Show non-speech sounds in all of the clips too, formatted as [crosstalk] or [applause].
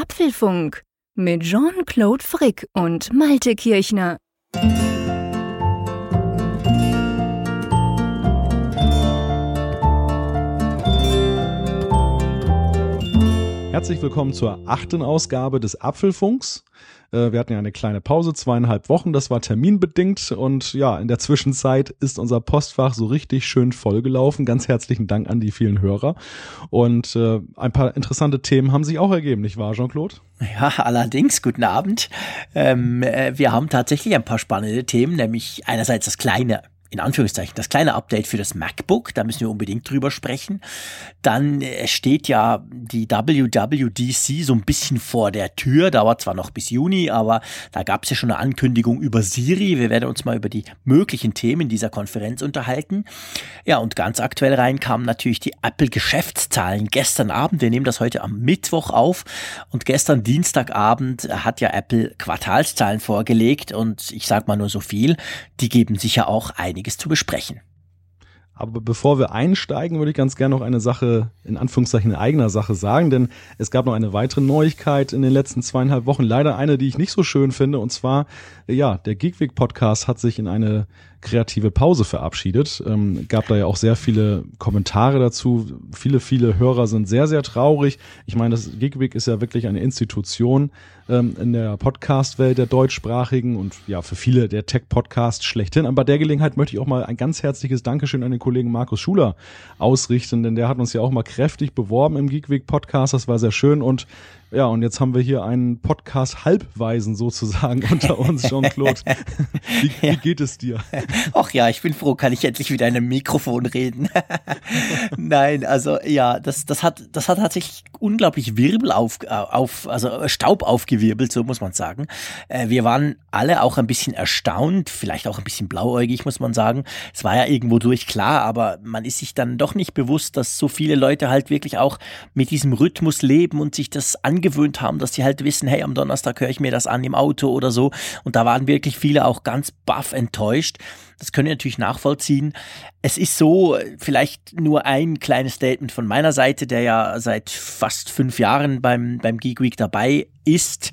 Apfelfunk mit Jean-Claude Frick und Malte Kirchner. Herzlich willkommen zur achten Ausgabe des Apfelfunks. Äh, wir hatten ja eine kleine Pause, zweieinhalb Wochen, das war terminbedingt und ja, in der Zwischenzeit ist unser Postfach so richtig schön vollgelaufen. Ganz herzlichen Dank an die vielen Hörer und äh, ein paar interessante Themen haben sich auch ergeben, nicht wahr, Jean-Claude? Ja, allerdings, guten Abend. Ähm, äh, wir haben tatsächlich ein paar spannende Themen, nämlich einerseits das kleine in Anführungszeichen, das kleine Update für das MacBook, da müssen wir unbedingt drüber sprechen. Dann äh, steht ja die WWDC so ein bisschen vor der Tür, dauert zwar noch bis Juni, aber da gab es ja schon eine Ankündigung über Siri. Wir werden uns mal über die möglichen Themen dieser Konferenz unterhalten. Ja, und ganz aktuell rein kamen natürlich die Apple-Geschäftszahlen gestern Abend. Wir nehmen das heute am Mittwoch auf und gestern Dienstagabend hat ja Apple Quartalszahlen vorgelegt und ich sag mal nur so viel, die geben sicher auch ein einiges zu besprechen. Aber bevor wir einsteigen, würde ich ganz gerne noch eine Sache, in Anführungszeichen eigener Sache sagen, denn es gab noch eine weitere Neuigkeit in den letzten zweieinhalb Wochen. Leider eine, die ich nicht so schön finde, und zwar, ja, der Geekweek Podcast hat sich in eine kreative Pause verabschiedet. Ähm, gab da ja auch sehr viele Kommentare dazu. Viele, viele Hörer sind sehr, sehr traurig. Ich meine, das Geekweek ist ja wirklich eine Institution ähm, in der Podcast-Welt der deutschsprachigen und ja, für viele der Tech-Podcast schlechthin. Aber bei der Gelegenheit möchte ich auch mal ein ganz herzliches Dankeschön an den Kollegen Markus Schuler ausrichten, denn der hat uns ja auch mal kräftig beworben im Geekweek Podcast. Das war sehr schön und ja, und jetzt haben wir hier einen Podcast Halbweisen sozusagen [laughs] unter uns, Jean-Claude. [laughs] Wie, ja. wie, geht es dir? [laughs] Ach ja, ich bin froh, kann ich endlich wieder in einem Mikrofon reden. Nein, also ja, das, das hat, das hat tatsächlich unglaublich Wirbel auf, auf, also Staub aufgewirbelt, so muss man sagen. Äh, wir waren alle auch ein bisschen erstaunt, vielleicht auch ein bisschen blauäugig, muss man sagen. Es war ja irgendwo durch klar, aber man ist sich dann doch nicht bewusst, dass so viele Leute halt wirklich auch mit diesem Rhythmus leben und sich das an angewöhnt haben, dass sie halt wissen, hey, am Donnerstag höre ich mir das an im Auto oder so. Und da waren wirklich viele auch ganz baff enttäuscht. Das können wir natürlich nachvollziehen. Es ist so, vielleicht nur ein kleines Statement von meiner Seite, der ja seit fast fünf Jahren beim, beim Geek Week dabei ist.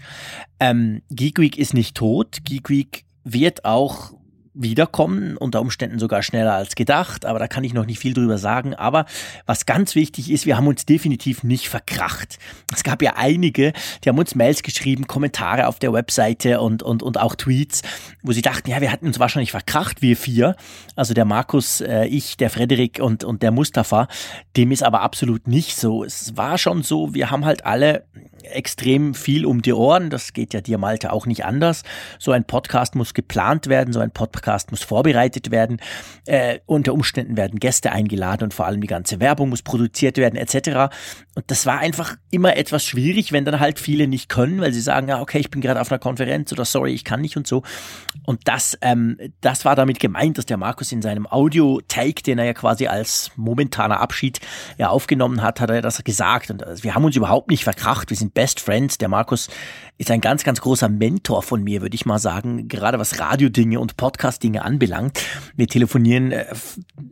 Ähm, Geek Week ist nicht tot. Geek Week wird auch wiederkommen, unter Umständen sogar schneller als gedacht, aber da kann ich noch nicht viel drüber sagen. Aber was ganz wichtig ist, wir haben uns definitiv nicht verkracht. Es gab ja einige, die haben uns Mails geschrieben, Kommentare auf der Webseite und, und, und auch Tweets, wo sie dachten, ja, wir hatten uns wahrscheinlich verkracht, wir vier. Also der Markus, äh, ich, der Frederik und, und der Mustafa. Dem ist aber absolut nicht so. Es war schon so, wir haben halt alle extrem viel um die Ohren. Das geht ja dir, Malte, auch nicht anders. So ein Podcast muss geplant werden, so ein Podcast muss vorbereitet werden. Äh, unter Umständen werden Gäste eingeladen und vor allem die ganze Werbung muss produziert werden, etc. Und das war einfach immer etwas schwierig, wenn dann halt viele nicht können, weil sie sagen, ja, okay, ich bin gerade auf einer Konferenz oder sorry, ich kann nicht und so. Und das, ähm, das war damit gemeint, dass der Markus in seinem Audio-Take, den er ja quasi als momentaner Abschied ja aufgenommen hat, hat er das gesagt. Und also, wir haben uns überhaupt nicht verkracht. Wir sind Best Friends. Der Markus ist ein ganz, ganz großer Mentor von mir, würde ich mal sagen, gerade was Radiodinge und Podcast-Dinge anbelangt. Wir telefonieren äh,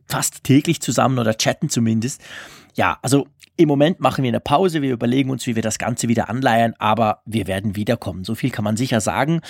fast täglich zusammen oder chatten zumindest. Ja, also im Moment machen wir eine Pause, wir überlegen uns, wie wir das Ganze wieder anleiern, aber wir werden wiederkommen. So viel kann man sicher sagen.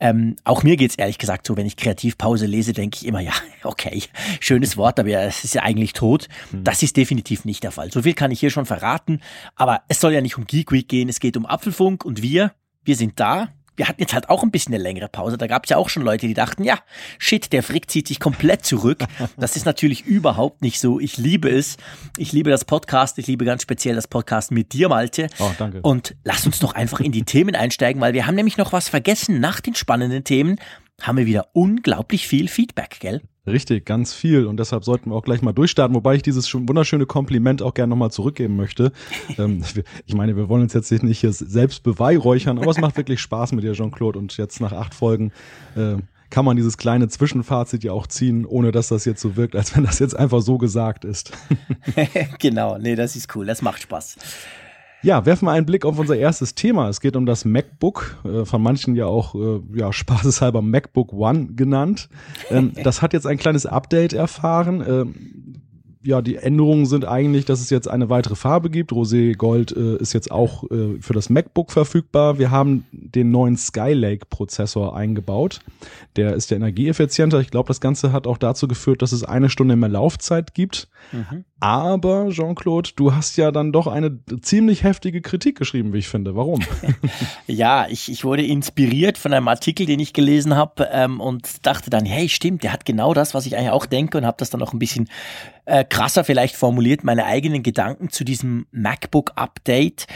Ähm, auch mir geht's ehrlich gesagt so, wenn ich Kreativpause lese, denke ich immer, ja, [laughs] okay, schönes Wort, aber es ist ja eigentlich tot. Hm. Das ist definitiv nicht der Fall. So viel kann ich hier schon verraten, aber es soll ja nicht um Geek Week gehen, es geht um Apfelfunk und wir, wir sind da, wir hatten jetzt halt auch ein bisschen eine längere Pause. Da gab es ja auch schon Leute, die dachten, ja, shit, der Frick zieht sich komplett zurück. [laughs] Das ist natürlich überhaupt nicht so. Ich liebe es. Ich liebe das Podcast. Ich liebe ganz speziell das Podcast mit dir, Malte. Oh, danke. Und lass uns doch einfach in die Themen einsteigen, weil wir haben nämlich noch was vergessen. Nach den spannenden Themen haben wir wieder unglaublich viel Feedback, gell? Richtig, ganz viel. Und deshalb sollten wir auch gleich mal durchstarten, wobei ich dieses wunderschöne Kompliment auch gerne nochmal zurückgeben möchte. [laughs] ähm, ich meine, wir wollen uns jetzt nicht hier selbst beweihräuchern, aber es macht wirklich Spaß mit dir, Jean-Claude. Und jetzt nach acht Folgen äh, kann man dieses kleine Zwischenfazit ja auch ziehen, ohne dass das jetzt so wirkt, als wenn das jetzt einfach so gesagt ist. [laughs] genau, nee, das ist cool, das macht Spaß. Ja, werfen wir einen Blick auf unser erstes Thema. Es geht um das MacBook, äh, von manchen ja auch äh, ja, spaßeshalber MacBook One genannt. Ähm, [laughs] das hat jetzt ein kleines Update erfahren. Ähm, ja, die Änderungen sind eigentlich, dass es jetzt eine weitere Farbe gibt. Rosé Gold äh, ist jetzt auch äh, für das MacBook verfügbar. Wir haben den neuen Skylake Prozessor eingebaut. Der ist ja energieeffizienter. Ich glaube, das Ganze hat auch dazu geführt, dass es eine Stunde mehr Laufzeit gibt. Mhm. Aber Jean-Claude, du hast ja dann doch eine ziemlich heftige Kritik geschrieben, wie ich finde. Warum? [laughs] ja, ich, ich wurde inspiriert von einem Artikel, den ich gelesen habe ähm, und dachte dann, hey, stimmt, der hat genau das, was ich eigentlich auch denke und habe das dann auch ein bisschen äh, krasser vielleicht formuliert, meine eigenen Gedanken zu diesem MacBook-Update.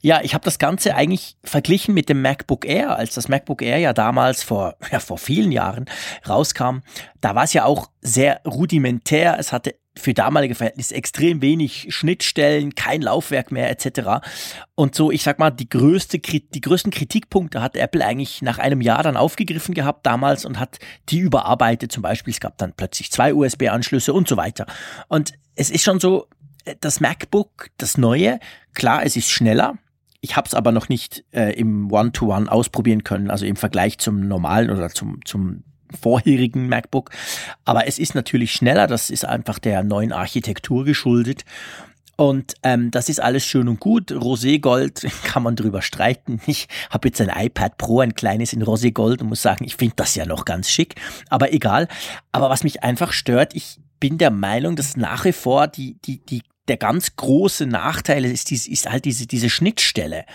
Ja, ich habe das Ganze eigentlich verglichen mit dem MacBook Air, als das MacBook Air ja damals vor, ja, vor vielen Jahren rauskam. Da war es ja auch sehr rudimentär. Es hatte für damalige Verhältnisse extrem wenig Schnittstellen, kein Laufwerk mehr etc. Und so, ich sag mal, die größte, die größten Kritikpunkte hat Apple eigentlich nach einem Jahr dann aufgegriffen gehabt damals und hat die überarbeitet. Zum Beispiel, es gab dann plötzlich zwei USB-Anschlüsse und so weiter. Und es ist schon so, das MacBook, das neue, klar, es ist schneller. Ich habe es aber noch nicht äh, im One-to-One -One ausprobieren können, also im Vergleich zum normalen oder zum, zum vorherigen MacBook. Aber es ist natürlich schneller, das ist einfach der neuen Architektur geschuldet. Und ähm, das ist alles schön und gut. Roségold [laughs] kann man drüber streiten. Ich habe jetzt ein iPad Pro, ein kleines in Roségold und muss sagen, ich finde das ja noch ganz schick. Aber egal. Aber was mich einfach stört, ich bin der Meinung, dass nach wie vor die, die, die, der ganz große Nachteil ist, ist, halt diese, diese Schnittstelle.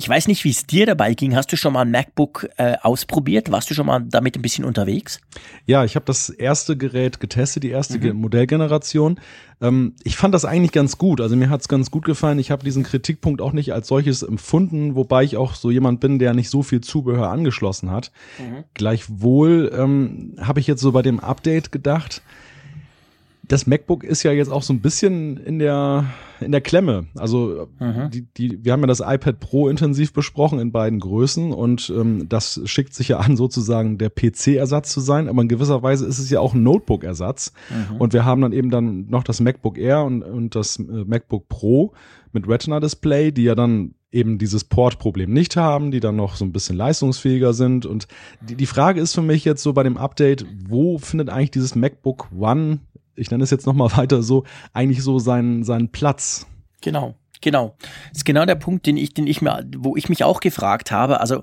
Ich weiß nicht, wie es dir dabei ging. Hast du schon mal ein MacBook äh, ausprobiert? Warst du schon mal damit ein bisschen unterwegs? Ja, ich habe das erste Gerät getestet, die erste mhm. Modellgeneration. Ähm, ich fand das eigentlich ganz gut. Also mir hat's ganz gut gefallen. Ich habe diesen Kritikpunkt auch nicht als solches empfunden, wobei ich auch so jemand bin, der nicht so viel Zubehör angeschlossen hat. Mhm. Gleichwohl ähm, habe ich jetzt so bei dem Update gedacht, das MacBook ist ja jetzt auch so ein bisschen in der in der Klemme. Also mhm. die, die, wir haben ja das iPad Pro intensiv besprochen in beiden Größen und ähm, das schickt sich ja an, sozusagen der PC-Ersatz zu sein, aber in gewisser Weise ist es ja auch ein Notebook-Ersatz. Mhm. Und wir haben dann eben dann noch das MacBook Air und, und das äh, MacBook Pro mit Retina-Display, die ja dann eben dieses Port-Problem nicht haben, die dann noch so ein bisschen leistungsfähiger sind. Und die, die Frage ist für mich jetzt so bei dem Update, wo findet eigentlich dieses MacBook One ich nenne es jetzt nochmal [laughs] weiter so, eigentlich so seinen, seinen Platz. Genau. Genau. Das ist genau der Punkt, den ich, den ich mir, wo ich mich auch gefragt habe. Also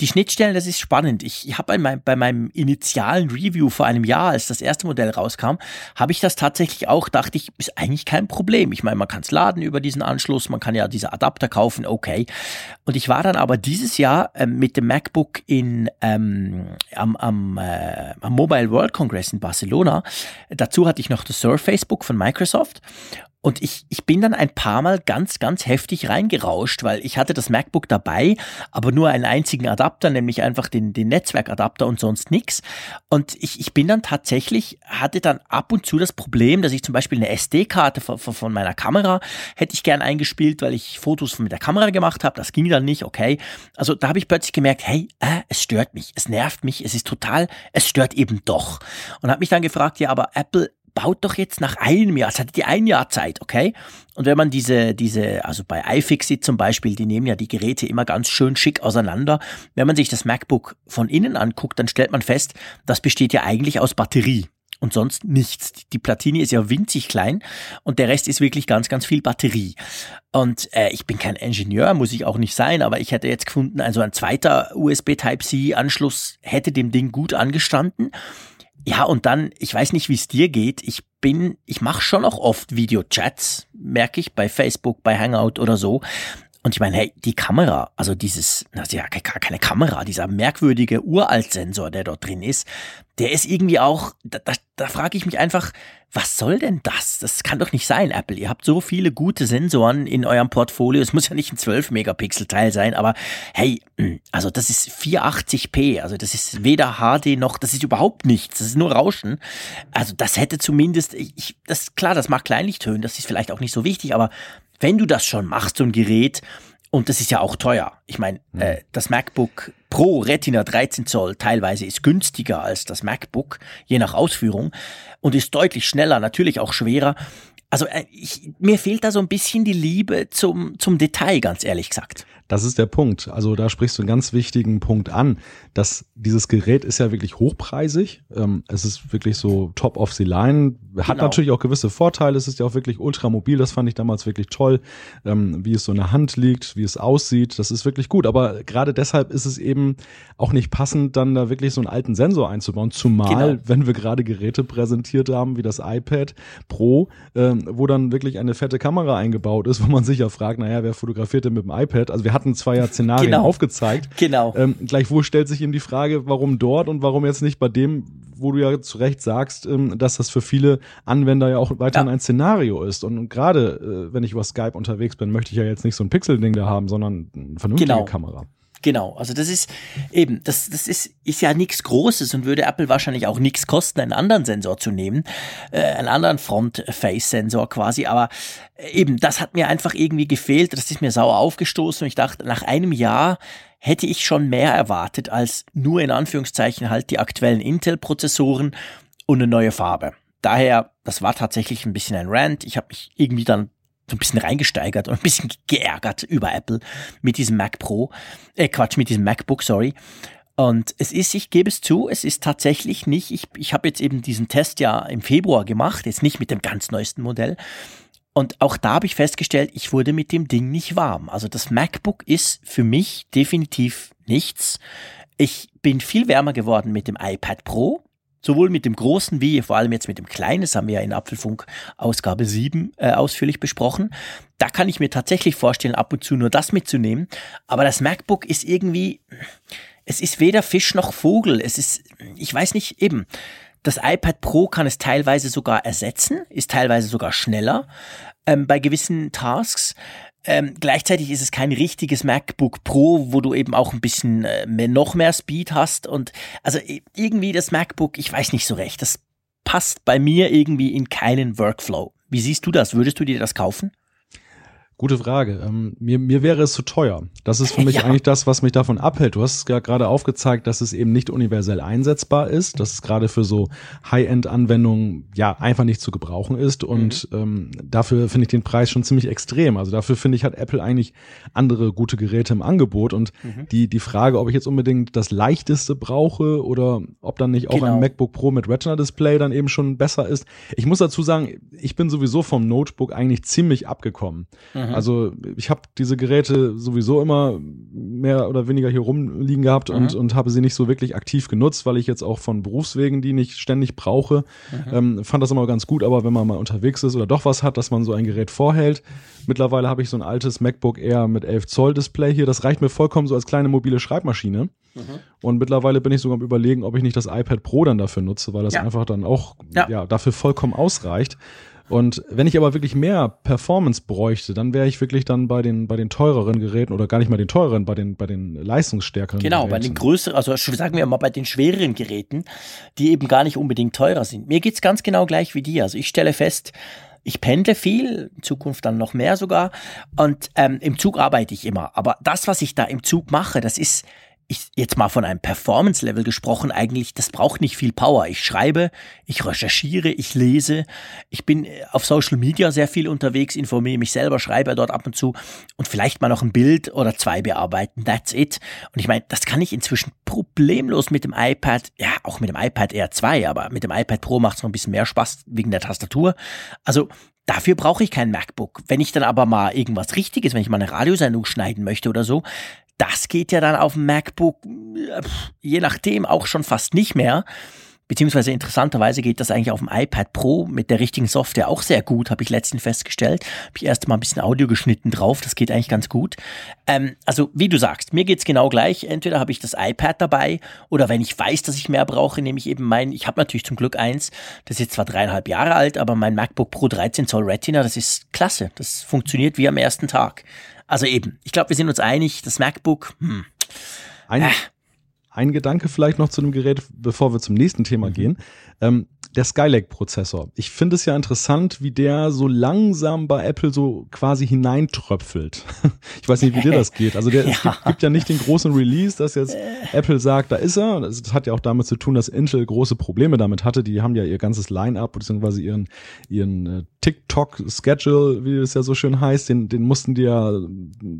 die Schnittstellen, das ist spannend. Ich, habe bei, mein, bei meinem initialen Review vor einem Jahr, als das erste Modell rauskam, habe ich das tatsächlich auch, dachte ich, ist eigentlich kein Problem. Ich meine, man kann es laden über diesen Anschluss, man kann ja diese Adapter kaufen, okay. Und ich war dann aber dieses Jahr ähm, mit dem MacBook in, ähm, am, am, äh, am Mobile World Congress in Barcelona. Dazu hatte ich noch das Surface Book von Microsoft und ich, ich bin dann ein paar Mal ganz, ganz heftig reingerauscht, weil ich hatte das MacBook dabei, aber nur einen einzigen Adapter, nämlich einfach den, den Netzwerkadapter und sonst nichts. Und ich, ich bin dann tatsächlich, hatte dann ab und zu das Problem, dass ich zum Beispiel eine SD-Karte von, von meiner Kamera hätte ich gern eingespielt, weil ich Fotos mit der Kamera gemacht habe. Das ging dann nicht, okay. Also da habe ich plötzlich gemerkt, hey, äh, es stört mich, es nervt mich, es ist total, es stört eben doch. Und habe mich dann gefragt, ja, aber Apple baut doch jetzt nach einem Jahr, es hat die ein Jahr Zeit, okay? Und wenn man diese, diese, also bei iFixit zum Beispiel, die nehmen ja die Geräte immer ganz schön schick auseinander. Wenn man sich das MacBook von innen anguckt, dann stellt man fest, das besteht ja eigentlich aus Batterie und sonst nichts. Die Platine ist ja winzig klein und der Rest ist wirklich ganz, ganz viel Batterie. Und äh, ich bin kein Ingenieur, muss ich auch nicht sein, aber ich hätte jetzt gefunden, also ein zweiter USB Type-C-Anschluss hätte dem Ding gut angestanden. Ja, und dann, ich weiß nicht, wie es dir geht. Ich bin, ich mache schon auch oft Videochats, merke ich, bei Facebook, bei Hangout oder so. Und ich meine, hey, die Kamera, also dieses, das ist ja gar keine Kamera, dieser merkwürdige Uraltsensor, der dort drin ist, der ist irgendwie auch, da, da, da frage ich mich einfach, was soll denn das? Das kann doch nicht sein, Apple. Ihr habt so viele gute Sensoren in eurem Portfolio. Es muss ja nicht ein 12-Megapixel-Teil sein, aber hey, hm, also das ist 480p. Also das ist weder HD noch, das ist überhaupt nichts. Das ist nur Rauschen. Also das hätte zumindest, ich, das, klar, das mag Kleinlichtönen, das ist vielleicht auch nicht so wichtig, aber wenn du das schon machst, so ein Gerät, und das ist ja auch teuer. Ich meine, mhm. äh, das MacBook Pro Retina 13 Zoll teilweise ist günstiger als das MacBook, je nach Ausführung, und ist deutlich schneller, natürlich auch schwerer. Also äh, ich, mir fehlt da so ein bisschen die Liebe zum, zum Detail, ganz ehrlich gesagt. Das ist der Punkt. Also da sprichst du einen ganz wichtigen Punkt an, dass dieses Gerät ist ja wirklich hochpreisig. Ähm, es ist wirklich so top of the line. Hat genau. natürlich auch gewisse Vorteile. Es ist ja auch wirklich ultramobil. Das fand ich damals wirklich toll, ähm, wie es so in der Hand liegt, wie es aussieht. Das ist wirklich gut. Aber gerade deshalb ist es eben auch nicht passend, dann da wirklich so einen alten Sensor einzubauen. Zumal, genau. wenn wir gerade Geräte präsentiert haben, wie das iPad Pro, ähm, wo dann wirklich eine fette Kamera eingebaut ist, wo man sich ja fragt, naja, wer fotografiert denn mit dem iPad? Also wir hatten zwei ja Szenarien genau. aufgezeigt. Genau. Ähm, gleichwohl stellt sich eben die Frage, warum dort und warum jetzt nicht bei dem, wo du ja zu Recht sagst, ähm, dass das für viele Anwender ja auch weiterhin ja. ein Szenario ist. Und, und gerade, äh, wenn ich über Skype unterwegs bin, möchte ich ja jetzt nicht so ein Pixel-Ding da haben, sondern eine vernünftige genau. Kamera. Genau, also das ist eben, das, das ist, ist ja nichts Großes und würde Apple wahrscheinlich auch nichts kosten, einen anderen Sensor zu nehmen, äh, einen anderen Front-Face-Sensor quasi, aber äh, eben, das hat mir einfach irgendwie gefehlt, das ist mir sauer aufgestoßen und ich dachte, nach einem Jahr hätte ich schon mehr erwartet als nur in Anführungszeichen halt die aktuellen Intel-Prozessoren und eine neue Farbe. Daher, das war tatsächlich ein bisschen ein Rant. Ich habe mich irgendwie dann so ein bisschen reingesteigert und ein bisschen geärgert über Apple mit diesem Mac Pro, äh Quatsch, mit diesem MacBook, sorry. Und es ist, ich gebe es zu, es ist tatsächlich nicht, ich, ich habe jetzt eben diesen Test ja im Februar gemacht, jetzt nicht mit dem ganz neuesten Modell. Und auch da habe ich festgestellt, ich wurde mit dem Ding nicht warm. Also das MacBook ist für mich definitiv nichts. Ich bin viel wärmer geworden mit dem iPad Pro sowohl mit dem großen wie vor allem jetzt mit dem kleinen, das haben wir ja in Apfelfunk Ausgabe 7 äh, ausführlich besprochen. Da kann ich mir tatsächlich vorstellen, ab und zu nur das mitzunehmen. Aber das MacBook ist irgendwie, es ist weder Fisch noch Vogel. Es ist, ich weiß nicht, eben. Das iPad Pro kann es teilweise sogar ersetzen, ist teilweise sogar schneller ähm, bei gewissen Tasks. Ähm, gleichzeitig ist es kein richtiges MacBook Pro, wo du eben auch ein bisschen äh, mehr, noch mehr Speed hast. Und also irgendwie das MacBook, ich weiß nicht so recht, das passt bei mir irgendwie in keinen Workflow. Wie siehst du das? Würdest du dir das kaufen? Gute Frage. Ähm, mir, mir wäre es zu teuer. Das ist für mich ja. eigentlich das, was mich davon abhält. Du hast es ja gerade aufgezeigt, dass es eben nicht universell einsetzbar ist, dass es gerade für so High-End-Anwendungen ja einfach nicht zu gebrauchen ist. Und mhm. ähm, dafür finde ich den Preis schon ziemlich extrem. Also dafür finde ich, hat Apple eigentlich andere gute Geräte im Angebot. Und mhm. die, die Frage, ob ich jetzt unbedingt das leichteste brauche oder ob dann nicht auch genau. ein MacBook Pro mit Retina-Display dann eben schon besser ist. Ich muss dazu sagen, ich bin sowieso vom Notebook eigentlich ziemlich abgekommen. Mhm. Mhm. Also ich habe diese Geräte sowieso immer mehr oder weniger hier rumliegen gehabt mhm. und, und habe sie nicht so wirklich aktiv genutzt, weil ich jetzt auch von Berufswegen die nicht ständig brauche. Mhm. Ähm, fand das immer ganz gut, aber wenn man mal unterwegs ist oder doch was hat, dass man so ein Gerät vorhält. Mittlerweile habe ich so ein altes MacBook Air mit 11 Zoll Display hier. Das reicht mir vollkommen so als kleine mobile Schreibmaschine. Mhm. Und mittlerweile bin ich sogar am überlegen, ob ich nicht das iPad Pro dann dafür nutze, weil das ja. einfach dann auch ja. ja dafür vollkommen ausreicht. Und wenn ich aber wirklich mehr Performance bräuchte, dann wäre ich wirklich dann bei den, bei den teureren Geräten oder gar nicht mal den teureren, bei den, bei den leistungsstärkeren genau, Geräten. bei den größeren, also sagen wir mal bei den schwereren Geräten, die eben gar nicht unbedingt teurer sind. Mir geht's ganz genau gleich wie dir. Also ich stelle fest, ich pendle viel, in Zukunft dann noch mehr sogar. Und ähm, im Zug arbeite ich immer. Aber das, was ich da im Zug mache, das ist ich jetzt mal von einem Performance-Level gesprochen, eigentlich, das braucht nicht viel Power. Ich schreibe, ich recherchiere, ich lese, ich bin äh, auf Social Media sehr viel unterwegs, informiere mich selber, schreibe dort ab und zu und vielleicht mal noch ein Bild oder zwei bearbeiten. That's it. Und ich meine, das kann ich inzwischen problemlos mit dem iPad, ja, auch mit dem iPad Air 2, aber mit dem iPad Pro macht es noch ein bisschen mehr Spaß wegen der Tastatur. Also Dafür brauche ich kein MacBook. Wenn ich dann aber mal irgendwas Richtiges, wenn ich mal eine Radiosendung schneiden möchte oder so, das geht ja dann auf dem MacBook, je nachdem auch schon fast nicht mehr. Beziehungsweise interessanterweise geht das eigentlich auf dem iPad Pro mit der richtigen Software auch sehr gut, habe ich letztens festgestellt. Habe ich erst mal ein bisschen Audio geschnitten drauf, das geht eigentlich ganz gut. Ähm, also wie du sagst, mir geht's genau gleich. Entweder habe ich das iPad dabei oder wenn ich weiß, dass ich mehr brauche, nehme ich eben mein, ich habe natürlich zum Glück eins, das ist jetzt zwar dreieinhalb Jahre alt, aber mein MacBook Pro 13 Zoll Retina, das ist klasse. Das funktioniert wie am ersten Tag. Also eben, ich glaube, wir sind uns einig, das MacBook, hm. Ein, äh. ein Gedanke vielleicht noch zu dem Gerät, bevor wir zum nächsten Thema mhm. gehen. Ähm, der Skylake-Prozessor. Ich finde es ja interessant, wie der so langsam bei Apple so quasi hineintröpfelt. [laughs] ich weiß nicht, wie dir das geht. Also der, [laughs] ja. es gibt, gibt, ja nicht den großen Release, dass jetzt Apple sagt, da ist er. Das hat ja auch damit zu tun, dass Intel große Probleme damit hatte. Die haben ja ihr ganzes Line-up beziehungsweise ihren, ihren äh, TikTok-Schedule, wie es ja so schön heißt, den, den mussten die ja,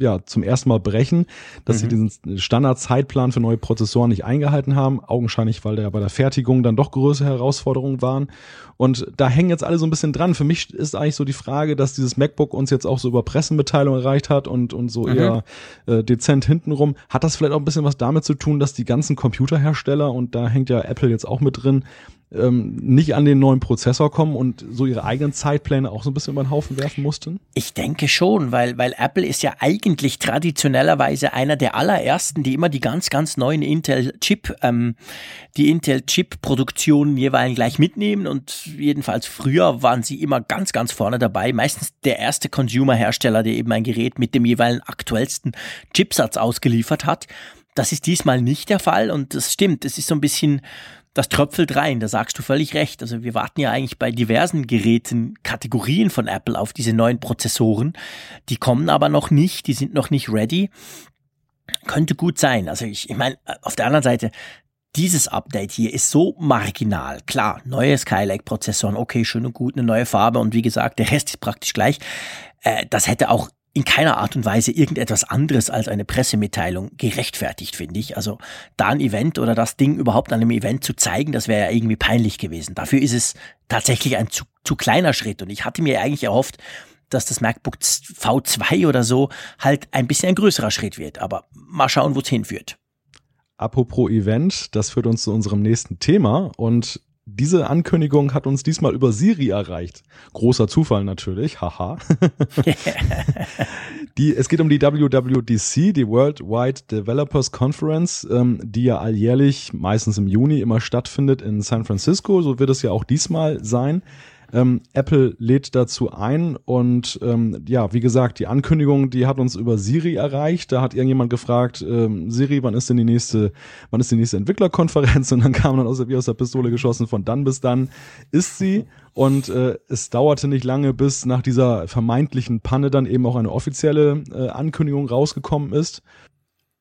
ja zum ersten Mal brechen, dass mhm. sie diesen Standard-Zeitplan für neue Prozessoren nicht eingehalten haben. Augenscheinlich, weil der bei der Fertigung dann doch größere Herausforderungen waren. Und da hängen jetzt alle so ein bisschen dran. Für mich ist eigentlich so die Frage, dass dieses MacBook uns jetzt auch so über Pressemitteilungen erreicht hat und, und so mhm. eher äh, dezent hintenrum. Hat das vielleicht auch ein bisschen was damit zu tun, dass die ganzen Computerhersteller, und da hängt ja Apple jetzt auch mit drin, ähm, nicht an den neuen Prozessor kommen und so ihre eigenen Zeitpläne auch so ein bisschen über den Haufen werfen mussten? Ich denke schon, weil, weil Apple ist ja eigentlich traditionellerweise einer der allerersten, die immer die ganz, ganz neuen Intel-Chip, ähm, die Intel-Chip-Produktionen jeweils gleich mitnehmen und jedenfalls früher waren sie immer ganz, ganz vorne dabei. Meistens der erste Consumer-Hersteller, der eben ein Gerät mit dem jeweils aktuellsten Chipsatz ausgeliefert hat. Das ist diesmal nicht der Fall und das stimmt. Es ist so ein bisschen das tröpfelt rein, da sagst du völlig recht. Also wir warten ja eigentlich bei diversen Geräten, Kategorien von Apple auf diese neuen Prozessoren. Die kommen aber noch nicht, die sind noch nicht ready. Könnte gut sein. Also ich, ich meine, auf der anderen Seite, dieses Update hier ist so marginal. Klar, neue Skylake-Prozessoren, okay, schön und gut, eine neue Farbe und wie gesagt, der Rest ist praktisch gleich. Äh, das hätte auch in keiner Art und Weise irgendetwas anderes als eine Pressemitteilung gerechtfertigt, finde ich. Also da ein Event oder das Ding überhaupt an einem Event zu zeigen, das wäre ja irgendwie peinlich gewesen. Dafür ist es tatsächlich ein zu, zu kleiner Schritt. Und ich hatte mir eigentlich erhofft, dass das MacBook V2 oder so halt ein bisschen ein größerer Schritt wird. Aber mal schauen, wo es hinführt. Apropos Event, das führt uns zu unserem nächsten Thema und diese Ankündigung hat uns diesmal über Siri erreicht. Großer Zufall natürlich, haha. [laughs] die, es geht um die WWDC, die Worldwide Developers Conference, ähm, die ja alljährlich, meistens im Juni, immer stattfindet in San Francisco. So wird es ja auch diesmal sein. Ähm, Apple lädt dazu ein und ähm, ja, wie gesagt, die Ankündigung, die hat uns über Siri erreicht. Da hat irgendjemand gefragt, ähm, Siri, wann ist denn die nächste, wann ist die nächste Entwicklerkonferenz? [laughs] Und dann kam dann aus, wie aus der Pistole geschossen, von dann bis dann ist sie. Und äh, es dauerte nicht lange, bis nach dieser vermeintlichen Panne dann eben auch eine offizielle äh, Ankündigung rausgekommen ist.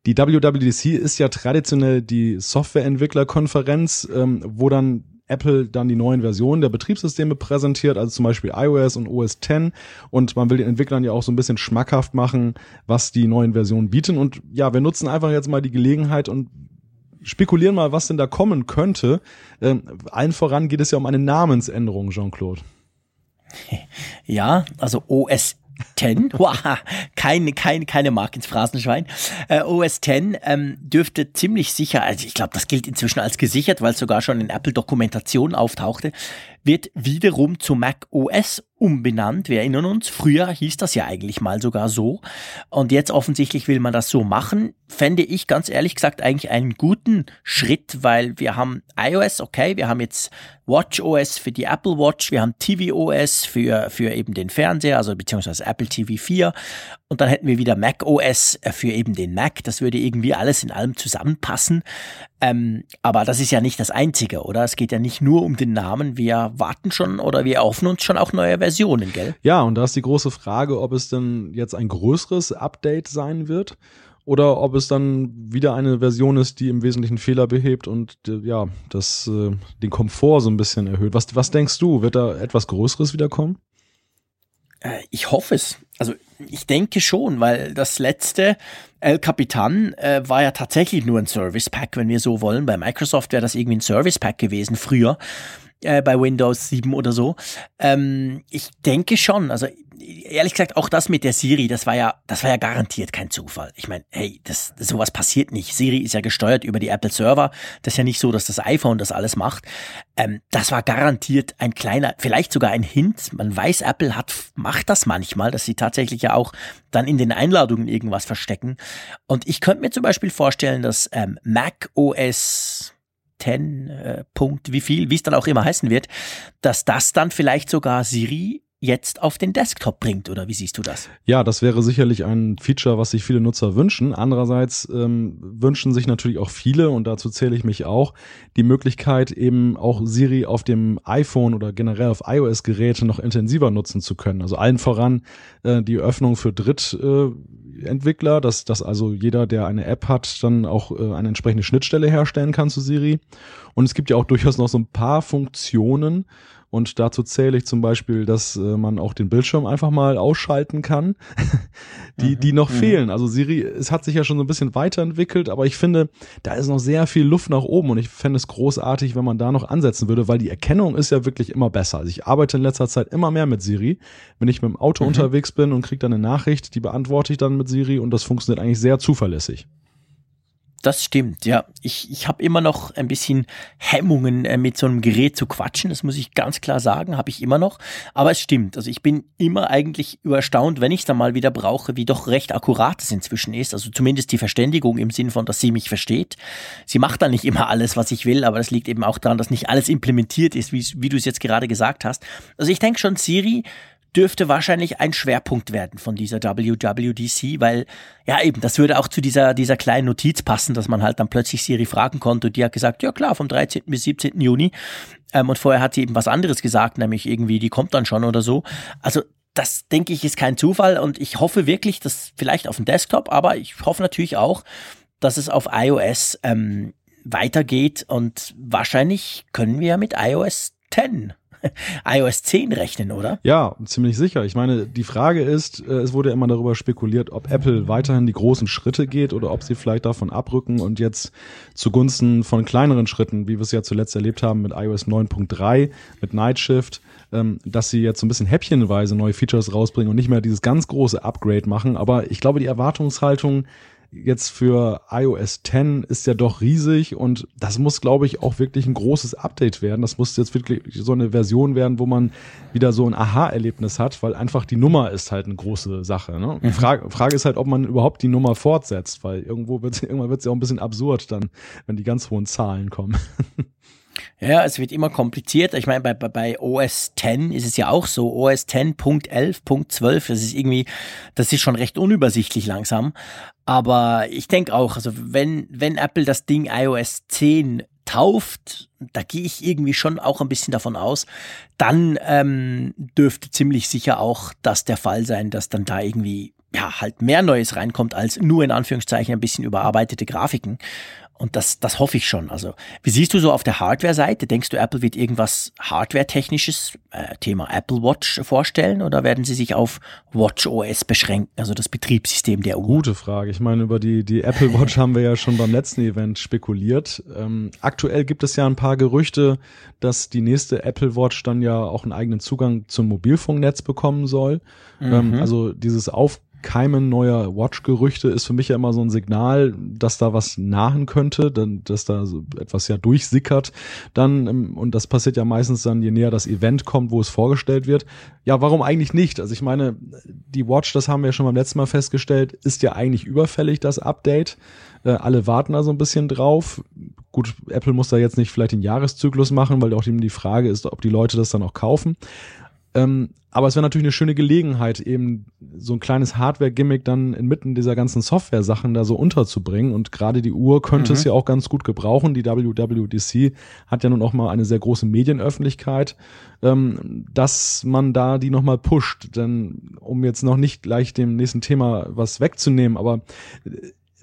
Die WWDC ist ja traditionell die Softwareentwicklerkonferenz, ähm, wo dann Apple dann die neuen Versionen der Betriebssysteme präsentiert, also zum Beispiel iOS und OS X. Und man will den Entwicklern ja auch so ein bisschen schmackhaft machen, was die neuen Versionen bieten. Und ja, wir nutzen einfach jetzt mal die Gelegenheit und spekulieren mal, was denn da kommen könnte. Ähm, allen voran geht es ja um eine Namensänderung, Jean-Claude. [laughs] Ja, also OS 10, [laughs] wow, keine, keine, keine Mark ins Phrasenschwein. Äh, OS 10 ähm, dürfte ziemlich sicher, also ich glaube, das gilt inzwischen als gesichert, weil es sogar schon in Apple-Dokumentation auftauchte, wird wiederum zu Mac OS umbenannt. Wir erinnern uns, früher hieß das ja eigentlich mal sogar so. Und jetzt offensichtlich will man das so machen. Fände ich ganz ehrlich gesagt eigentlich einen guten Schritt, weil wir haben iOS, okay, wir haben jetzt Watch OS für die Apple Watch, wir haben TV OS für, für eben den Fernseher, also beziehungsweise Apple TV 4. Und dann hätten wir wieder Mac OS für eben den Mac. Das würde irgendwie alles in allem zusammenpassen. Ähm, aber das ist ja nicht das Einzige, oder? Es geht ja nicht nur um den Namen. Wir warten schon oder wir erhoffen uns schon auch neue Versionen, gell? Ja, und da ist die große Frage, ob es denn jetzt ein größeres Update sein wird oder ob es dann wieder eine Version ist, die im Wesentlichen Fehler behebt und äh, ja, das äh, den Komfort so ein bisschen erhöht. Was, was denkst du? Wird da etwas Größeres wiederkommen? Äh, ich hoffe es. Also ich denke schon, weil das letzte El Capitan äh, war ja tatsächlich nur ein Service Pack, wenn wir so wollen. Bei Microsoft wäre das irgendwie ein Service Pack gewesen früher äh, bei Windows 7 oder so. Ähm, ich denke schon. Also ehrlich gesagt, auch das mit der Siri, das war ja, das war ja garantiert kein Zufall. Ich meine, hey, das, sowas passiert nicht. Siri ist ja gesteuert über die Apple Server. Das ist ja nicht so, dass das iPhone das alles macht. Ähm, das war garantiert ein kleiner, vielleicht sogar ein Hint. Man weiß, Apple hat, macht das manchmal, dass sie tatsächlich ja auch dann in den Einladungen irgendwas verstecken. Und ich könnte mir zum Beispiel vorstellen, dass ähm, Mac OS 10 äh, Punkt, wie viel, wie es dann auch immer heißen wird, dass das dann vielleicht sogar Siri jetzt auf den Desktop bringt, oder wie siehst du das? Ja, das wäre sicherlich ein Feature, was sich viele Nutzer wünschen. Andererseits ähm, wünschen sich natürlich auch viele, und dazu zähle ich mich auch, die Möglichkeit eben auch Siri auf dem iPhone oder generell auf iOS-Geräte noch intensiver nutzen zu können. Also allen voran äh, die Öffnung für Drittentwickler, äh, dass, dass also jeder, der eine App hat, dann auch äh, eine entsprechende Schnittstelle herstellen kann zu Siri. Und es gibt ja auch durchaus noch so ein paar Funktionen, und dazu zähle ich zum Beispiel, dass äh, man auch den Bildschirm einfach mal ausschalten kann, [laughs] die, mhm. die noch mhm. fehlen. Also Siri, es hat sich ja schon so ein bisschen weiterentwickelt, aber ich finde, da ist noch sehr viel Luft nach oben und ich fände es großartig, wenn man da noch ansetzen würde, weil die Erkennung ist ja wirklich immer besser. Also ich arbeite in letzter Zeit immer mehr mit Siri. Wenn ich mit dem Auto mhm. unterwegs bin und kriege dann eine Nachricht, die beantworte ich dann mit Siri und das funktioniert eigentlich sehr zuverlässig. Das stimmt, ja. Ich, ich habe immer noch ein bisschen Hemmungen, äh, mit so einem Gerät zu quatschen. Das muss ich ganz klar sagen, habe ich immer noch. Aber es stimmt. Also ich bin immer eigentlich überstaunt, wenn ich es dann mal wieder brauche, wie doch recht akkurat es inzwischen ist. Also zumindest die Verständigung im Sinn von, dass sie mich versteht. Sie macht dann nicht immer alles, was ich will, aber das liegt eben auch daran, dass nicht alles implementiert ist, wie, wie du es jetzt gerade gesagt hast. Also ich denke schon, Siri dürfte wahrscheinlich ein Schwerpunkt werden von dieser WWDC, weil ja eben, das würde auch zu dieser, dieser kleinen Notiz passen, dass man halt dann plötzlich Siri fragen konnte und die hat gesagt, ja klar, vom 13. bis 17. Juni. Ähm, und vorher hat sie eben was anderes gesagt, nämlich irgendwie, die kommt dann schon oder so. Also das denke ich ist kein Zufall und ich hoffe wirklich, dass vielleicht auf dem Desktop, aber ich hoffe natürlich auch, dass es auf iOS ähm, weitergeht und wahrscheinlich können wir mit iOS 10 [laughs] iOS 10 rechnen, oder? Ja, ziemlich sicher. Ich meine, die Frage ist, äh, es wurde immer darüber spekuliert, ob Apple weiterhin die großen Schritte geht oder ob sie vielleicht davon abrücken und jetzt zugunsten von kleineren Schritten, wie wir es ja zuletzt erlebt haben mit iOS 9.3, mit Night Shift, ähm, dass sie jetzt so ein bisschen häppchenweise neue Features rausbringen und nicht mehr dieses ganz große Upgrade machen. Aber ich glaube, die Erwartungshaltung jetzt für iOS 10 ist ja doch riesig und das muss, glaube ich, auch wirklich ein großes Update werden. Das muss jetzt wirklich so eine Version werden, wo man wieder so ein Aha-Erlebnis hat, weil einfach die Nummer ist halt eine große Sache. Ne? Die mhm. Frage, Frage ist halt, ob man überhaupt die Nummer fortsetzt, weil irgendwo wird [laughs] irgendwann wird es ja auch ein bisschen absurd dann, wenn die ganz hohen Zahlen kommen. [laughs] Ja, es wird immer komplizierter. Ich meine, bei, bei OS 10 ist es ja auch so. OS 10.11.12, das ist irgendwie, das ist schon recht unübersichtlich langsam. Aber ich denke auch, also wenn, wenn Apple das Ding iOS 10 tauft, da gehe ich irgendwie schon auch ein bisschen davon aus, dann ähm, dürfte ziemlich sicher auch das der Fall sein, dass dann da irgendwie ja halt mehr Neues reinkommt als nur in Anführungszeichen ein bisschen überarbeitete Grafiken. Und das, das hoffe ich schon. Also, wie siehst du so auf der Hardware-Seite? Denkst du, Apple wird irgendwas Hardware-technisches, äh, Thema Apple Watch vorstellen oder werden sie sich auf Watch OS beschränken, also das Betriebssystem der Uhr? Gute Frage. Ich meine, über die, die Apple Watch [laughs] haben wir ja schon beim letzten Event spekuliert. Ähm, aktuell gibt es ja ein paar Gerüchte, dass die nächste Apple Watch dann ja auch einen eigenen Zugang zum Mobilfunknetz bekommen soll. Ähm, mhm. Ähm, also dieses Auf Keimen neuer Watch-Gerüchte ist für mich ja immer so ein Signal, dass da was nahen könnte, dann, dass da so etwas ja durchsickert dann, ähm, und das passiert ja meistens dann, je näher das Event kommt, wo es vorgestellt wird. Ja, warum eigentlich nicht? Also ich meine, die Watch, das haben wir ja schon beim letzten Mal festgestellt, ist ja eigentlich überfällig, das Update. Äh, alle warten da so ein bisschen drauf. Gut, Apple muss da jetzt nicht vielleicht den Jahreszyklus machen, weil auch eben die Frage ist, ob die Leute das dann auch kaufen. Ähm, aber es wäre natürlich eine schöne Gelegenheit, eben so ein kleines Hardware-Gimmick dann inmitten dieser ganzen Software-Sachen da so unterzubringen. Und gerade die Uhr könnte mhm. es ja auch ganz gut gebrauchen. Die WWDC hat ja nun auch mal eine sehr große Medienöffentlichkeit, ähm, dass man da die nochmal pusht. Denn um jetzt noch nicht gleich dem nächsten Thema was wegzunehmen, aber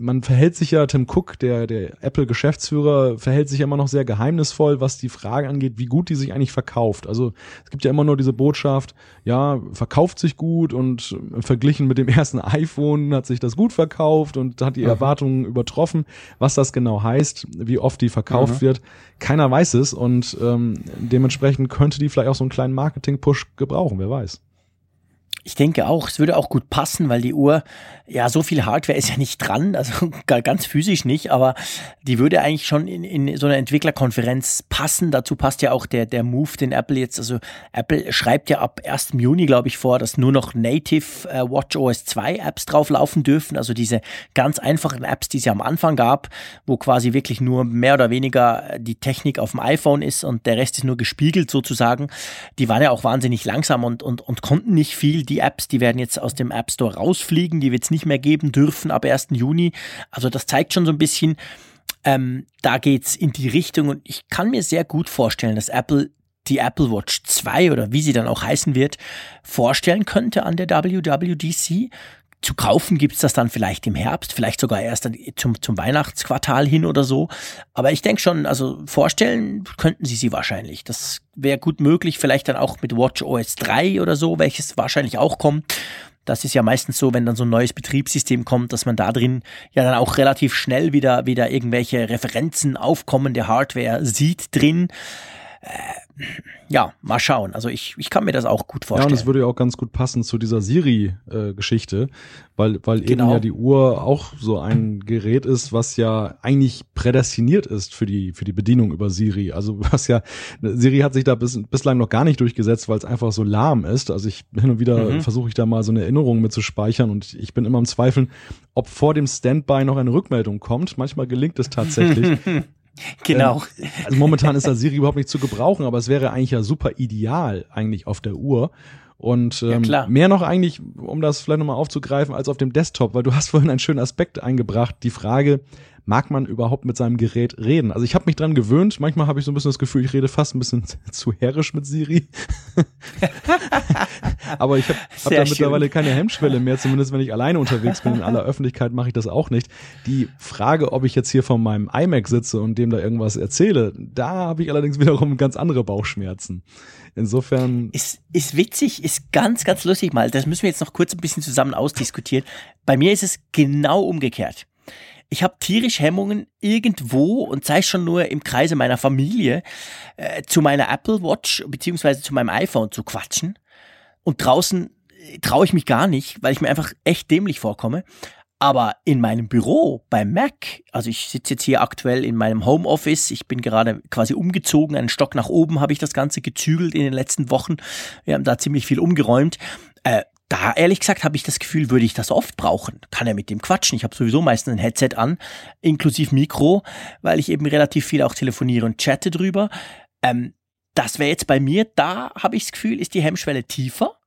man verhält sich ja, Tim Cook, der, der Apple-Geschäftsführer, verhält sich ja immer noch sehr geheimnisvoll, was die Frage angeht, wie gut die sich eigentlich verkauft. Also es gibt ja immer nur diese Botschaft, ja, verkauft sich gut und verglichen mit dem ersten [laughs] iPhone hat sich das gut verkauft und hat die mhm. Erwartungen übertroffen. Was das genau heißt, wie oft die verkauft mhm. wird, keiner weiß es und ähm, dementsprechend könnte die vielleicht auch so einen kleinen Marketing-Push gebrauchen, wer weiß. Ich denke auch, es würde auch gut passen, weil die Uhr, ja, so viel Hardware ist ja nicht dran, [laughs] also ganz physisch nicht, aber die würde eigentlich schon in, in so einer Entwicklerkonferenz passen. Dazu passt ja auch der, der Move, den Apple jetzt, also Apple schreibt ja ab 1. Juni, glaube ich, vor, dass nur noch Native äh, WatchOS 2 Apps drauf laufen dürfen, also diese ganz einfachen Apps, die es ja am Anfang gab, wo quasi wirklich nur mehr oder weniger die Technik auf dem iPhone ist und der Rest ist nur gespiegelt sozusagen. Die waren ja auch wahnsinnig langsam und, und, und konnten nicht viel die Apps, die werden jetzt aus dem App Store rausfliegen, die wird es nicht mehr geben dürfen ab 1. Juni. Also das zeigt schon so ein bisschen, ähm, da geht's in die Richtung und ich kann mir sehr gut vorstellen, dass Apple die Apple Watch 2 oder wie sie dann auch heißen wird, vorstellen könnte an der WWDC. Zu kaufen gibt's das dann vielleicht im Herbst, vielleicht sogar erst zum, zum Weihnachtsquartal hin oder so. Aber ich denke schon, also vorstellen könnten sie sie wahrscheinlich. Das wäre gut möglich, vielleicht dann auch mit Watch OS 3 oder so, welches wahrscheinlich auch kommt. Das ist ja meistens so, wenn dann so ein neues Betriebssystem kommt, dass man da drin ja dann auch relativ schnell wieder, wieder irgendwelche Referenzen aufkommende Hardware sieht drin. Äh, ja, mal schauen. Also ich, ich kann mir das auch gut vorstellen. Ja, und es würde ja auch ganz gut passen zu dieser Siri-Geschichte, weil, weil genau. eben ja die Uhr auch so ein Gerät ist, was ja eigentlich prädestiniert ist für die, für die Bedienung über Siri. Also was ja, Siri hat sich da bis, bislang noch gar nicht durchgesetzt, weil es einfach so lahm ist. Also ich hin und wieder mhm. versuche ich da mal so eine Erinnerung mit zu speichern und ich bin immer im Zweifeln, ob vor dem Standby noch eine Rückmeldung kommt. Manchmal gelingt es tatsächlich. [laughs] Genau. Ähm, also momentan ist da Siri überhaupt nicht zu gebrauchen, aber es wäre eigentlich ja super ideal eigentlich auf der Uhr. Und ähm, ja, mehr noch eigentlich, um das vielleicht nochmal aufzugreifen, als auf dem Desktop, weil du hast vorhin einen schönen Aspekt eingebracht, die Frage, mag man überhaupt mit seinem Gerät reden? Also ich habe mich dran gewöhnt, manchmal habe ich so ein bisschen das Gefühl, ich rede fast ein bisschen [laughs] zu herrisch mit Siri. [laughs] Aber ich habe hab da mittlerweile keine Hemmschwelle mehr, zumindest wenn ich alleine unterwegs bin. In aller Öffentlichkeit mache ich das auch nicht. Die Frage, ob ich jetzt hier von meinem iMac sitze und dem da irgendwas erzähle, da habe ich allerdings wiederum ganz andere Bauchschmerzen. Insofern. Ist, ist witzig, ist ganz, ganz lustig mal. Das müssen wir jetzt noch kurz ein bisschen zusammen ausdiskutieren. Bei mir ist es genau umgekehrt ich habe tierisch Hemmungen irgendwo und sei es schon nur im Kreise meiner Familie äh, zu meiner Apple Watch beziehungsweise zu meinem iPhone zu quatschen und draußen äh, traue ich mich gar nicht, weil ich mir einfach echt dämlich vorkomme. Aber in meinem Büro beim Mac, also ich sitze jetzt hier aktuell in meinem Homeoffice, ich bin gerade quasi umgezogen, einen Stock nach oben habe ich das Ganze gezügelt in den letzten Wochen. Wir haben da ziemlich viel umgeräumt. Äh, da ehrlich gesagt habe ich das Gefühl, würde ich das oft brauchen. Kann ja mit dem quatschen. Ich habe sowieso meistens ein Headset an, inklusive Mikro, weil ich eben relativ viel auch telefoniere und chatte drüber. Ähm, das wäre jetzt bei mir, da habe ich das Gefühl, ist die Hemmschwelle tiefer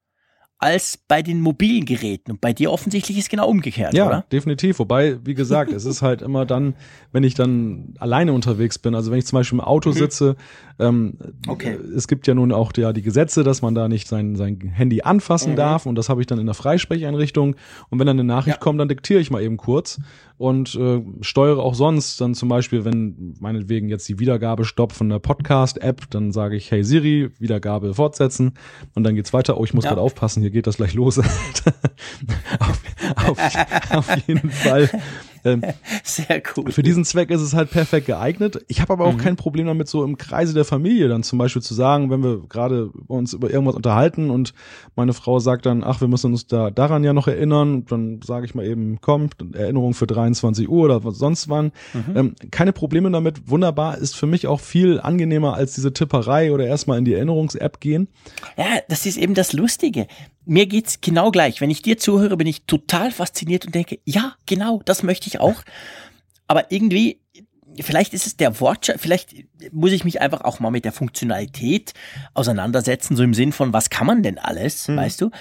als bei den mobilen Geräten. Und bei dir offensichtlich ist genau umgekehrt, ja, oder? Ja, definitiv. Wobei, wie gesagt, es ist halt immer dann, wenn ich dann alleine unterwegs bin, also wenn ich zum Beispiel im Auto mhm. sitze, ähm, okay. es gibt ja nun auch ja, die Gesetze, dass man da nicht sein, sein Handy anfassen mhm. darf und das habe ich dann in der Freisprecheinrichtung und wenn dann eine Nachricht ja. kommt, dann diktiere ich mal eben kurz und äh, steuere auch sonst dann zum Beispiel, wenn meinetwegen jetzt die Wiedergabe stoppt von der Podcast-App, dann sage ich, hey Siri, Wiedergabe fortsetzen und dann geht's weiter. Oh, ich muss ja. gerade aufpassen, hier geht das gleich los. [laughs] auf, auf, auf jeden Fall ähm, [laughs] Sehr cool. Für diesen Zweck ist es halt perfekt geeignet. Ich habe aber auch mhm. kein Problem damit, so im Kreise der Familie dann zum Beispiel zu sagen, wenn wir gerade uns über irgendwas unterhalten und meine Frau sagt dann, ach, wir müssen uns da daran ja noch erinnern, dann sage ich mal eben, komm, Erinnerung für 23 Uhr oder was sonst wann. Mhm. Ähm, keine Probleme damit. Wunderbar, ist für mich auch viel angenehmer als diese Tipperei oder erstmal in die Erinnerungs-App gehen. Ja, das ist eben das Lustige mir geht's genau gleich. Wenn ich dir zuhöre, bin ich total fasziniert und denke, ja, genau, das möchte ich auch. Aber irgendwie, vielleicht ist es der Wortschatz, vielleicht muss ich mich einfach auch mal mit der Funktionalität auseinandersetzen, so im Sinn von, was kann man denn alles, hm. weißt du?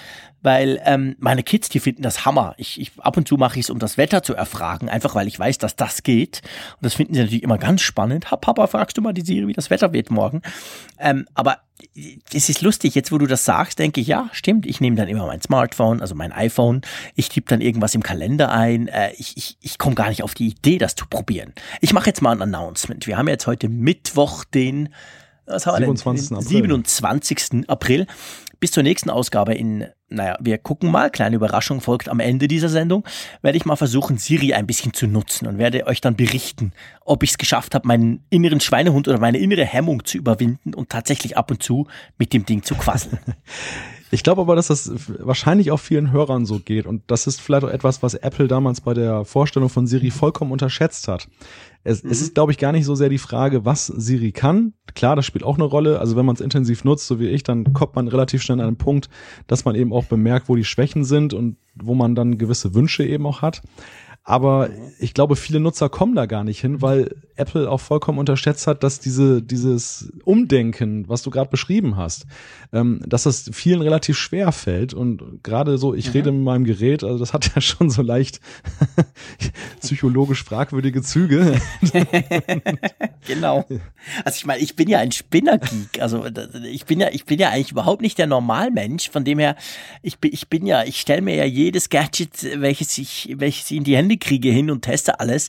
Weil ähm, meine Kids, die finden das Hammer. Ich, ich ab und zu mache ich es, um das Wetter zu erfragen, einfach weil ich weiß, dass das geht. Und das finden sie natürlich immer ganz spannend. Ha, Papa, fragst du mal die Serie, wie das Wetter wird morgen? Ähm, aber es ist lustig, jetzt wo du das sagst, denke ich, ja, stimmt, ich nehme dann immer mein Smartphone, also mein iPhone, ich tippe dann irgendwas im Kalender ein, äh, ich, ich, ich komme gar nicht auf die Idee, das zu probieren. Ich mache jetzt mal ein Announcement. Wir haben jetzt heute Mittwoch, den was haben 27. Wir denn? Den 27. April. Bis zur nächsten Ausgabe in, naja, wir gucken mal, kleine Überraschung folgt am Ende dieser Sendung, werde ich mal versuchen, Siri ein bisschen zu nutzen und werde euch dann berichten, ob ich es geschafft habe, meinen inneren Schweinehund oder meine innere Hemmung zu überwinden und tatsächlich ab und zu mit dem Ding zu quasseln. [laughs] Ich glaube aber, dass das wahrscheinlich auch vielen Hörern so geht und das ist vielleicht auch etwas, was Apple damals bei der Vorstellung von Siri vollkommen unterschätzt hat. Es, mhm. es ist, glaube ich, gar nicht so sehr die Frage, was Siri kann. Klar, das spielt auch eine Rolle. Also wenn man es intensiv nutzt, so wie ich, dann kommt man relativ schnell an einen Punkt, dass man eben auch bemerkt, wo die Schwächen sind und wo man dann gewisse Wünsche eben auch hat. Aber ich glaube, viele Nutzer kommen da gar nicht hin, weil Apple auch vollkommen unterschätzt hat, dass diese, dieses Umdenken, was du gerade beschrieben hast, dass das vielen relativ schwer fällt. Und gerade so, ich mhm. rede mit meinem Gerät, also das hat ja [laughs] schon so leicht psychologisch fragwürdige Züge. [laughs] genau. Also ich meine, ich bin ja ein Spinnergeek. Also ich bin ja, ich bin ja eigentlich überhaupt nicht der Normalmensch. Von dem her, ich bin, ich bin ja, ich stelle mir ja jedes Gadget, welches ich, welches ich in die Hände Hände kriege hin und teste alles.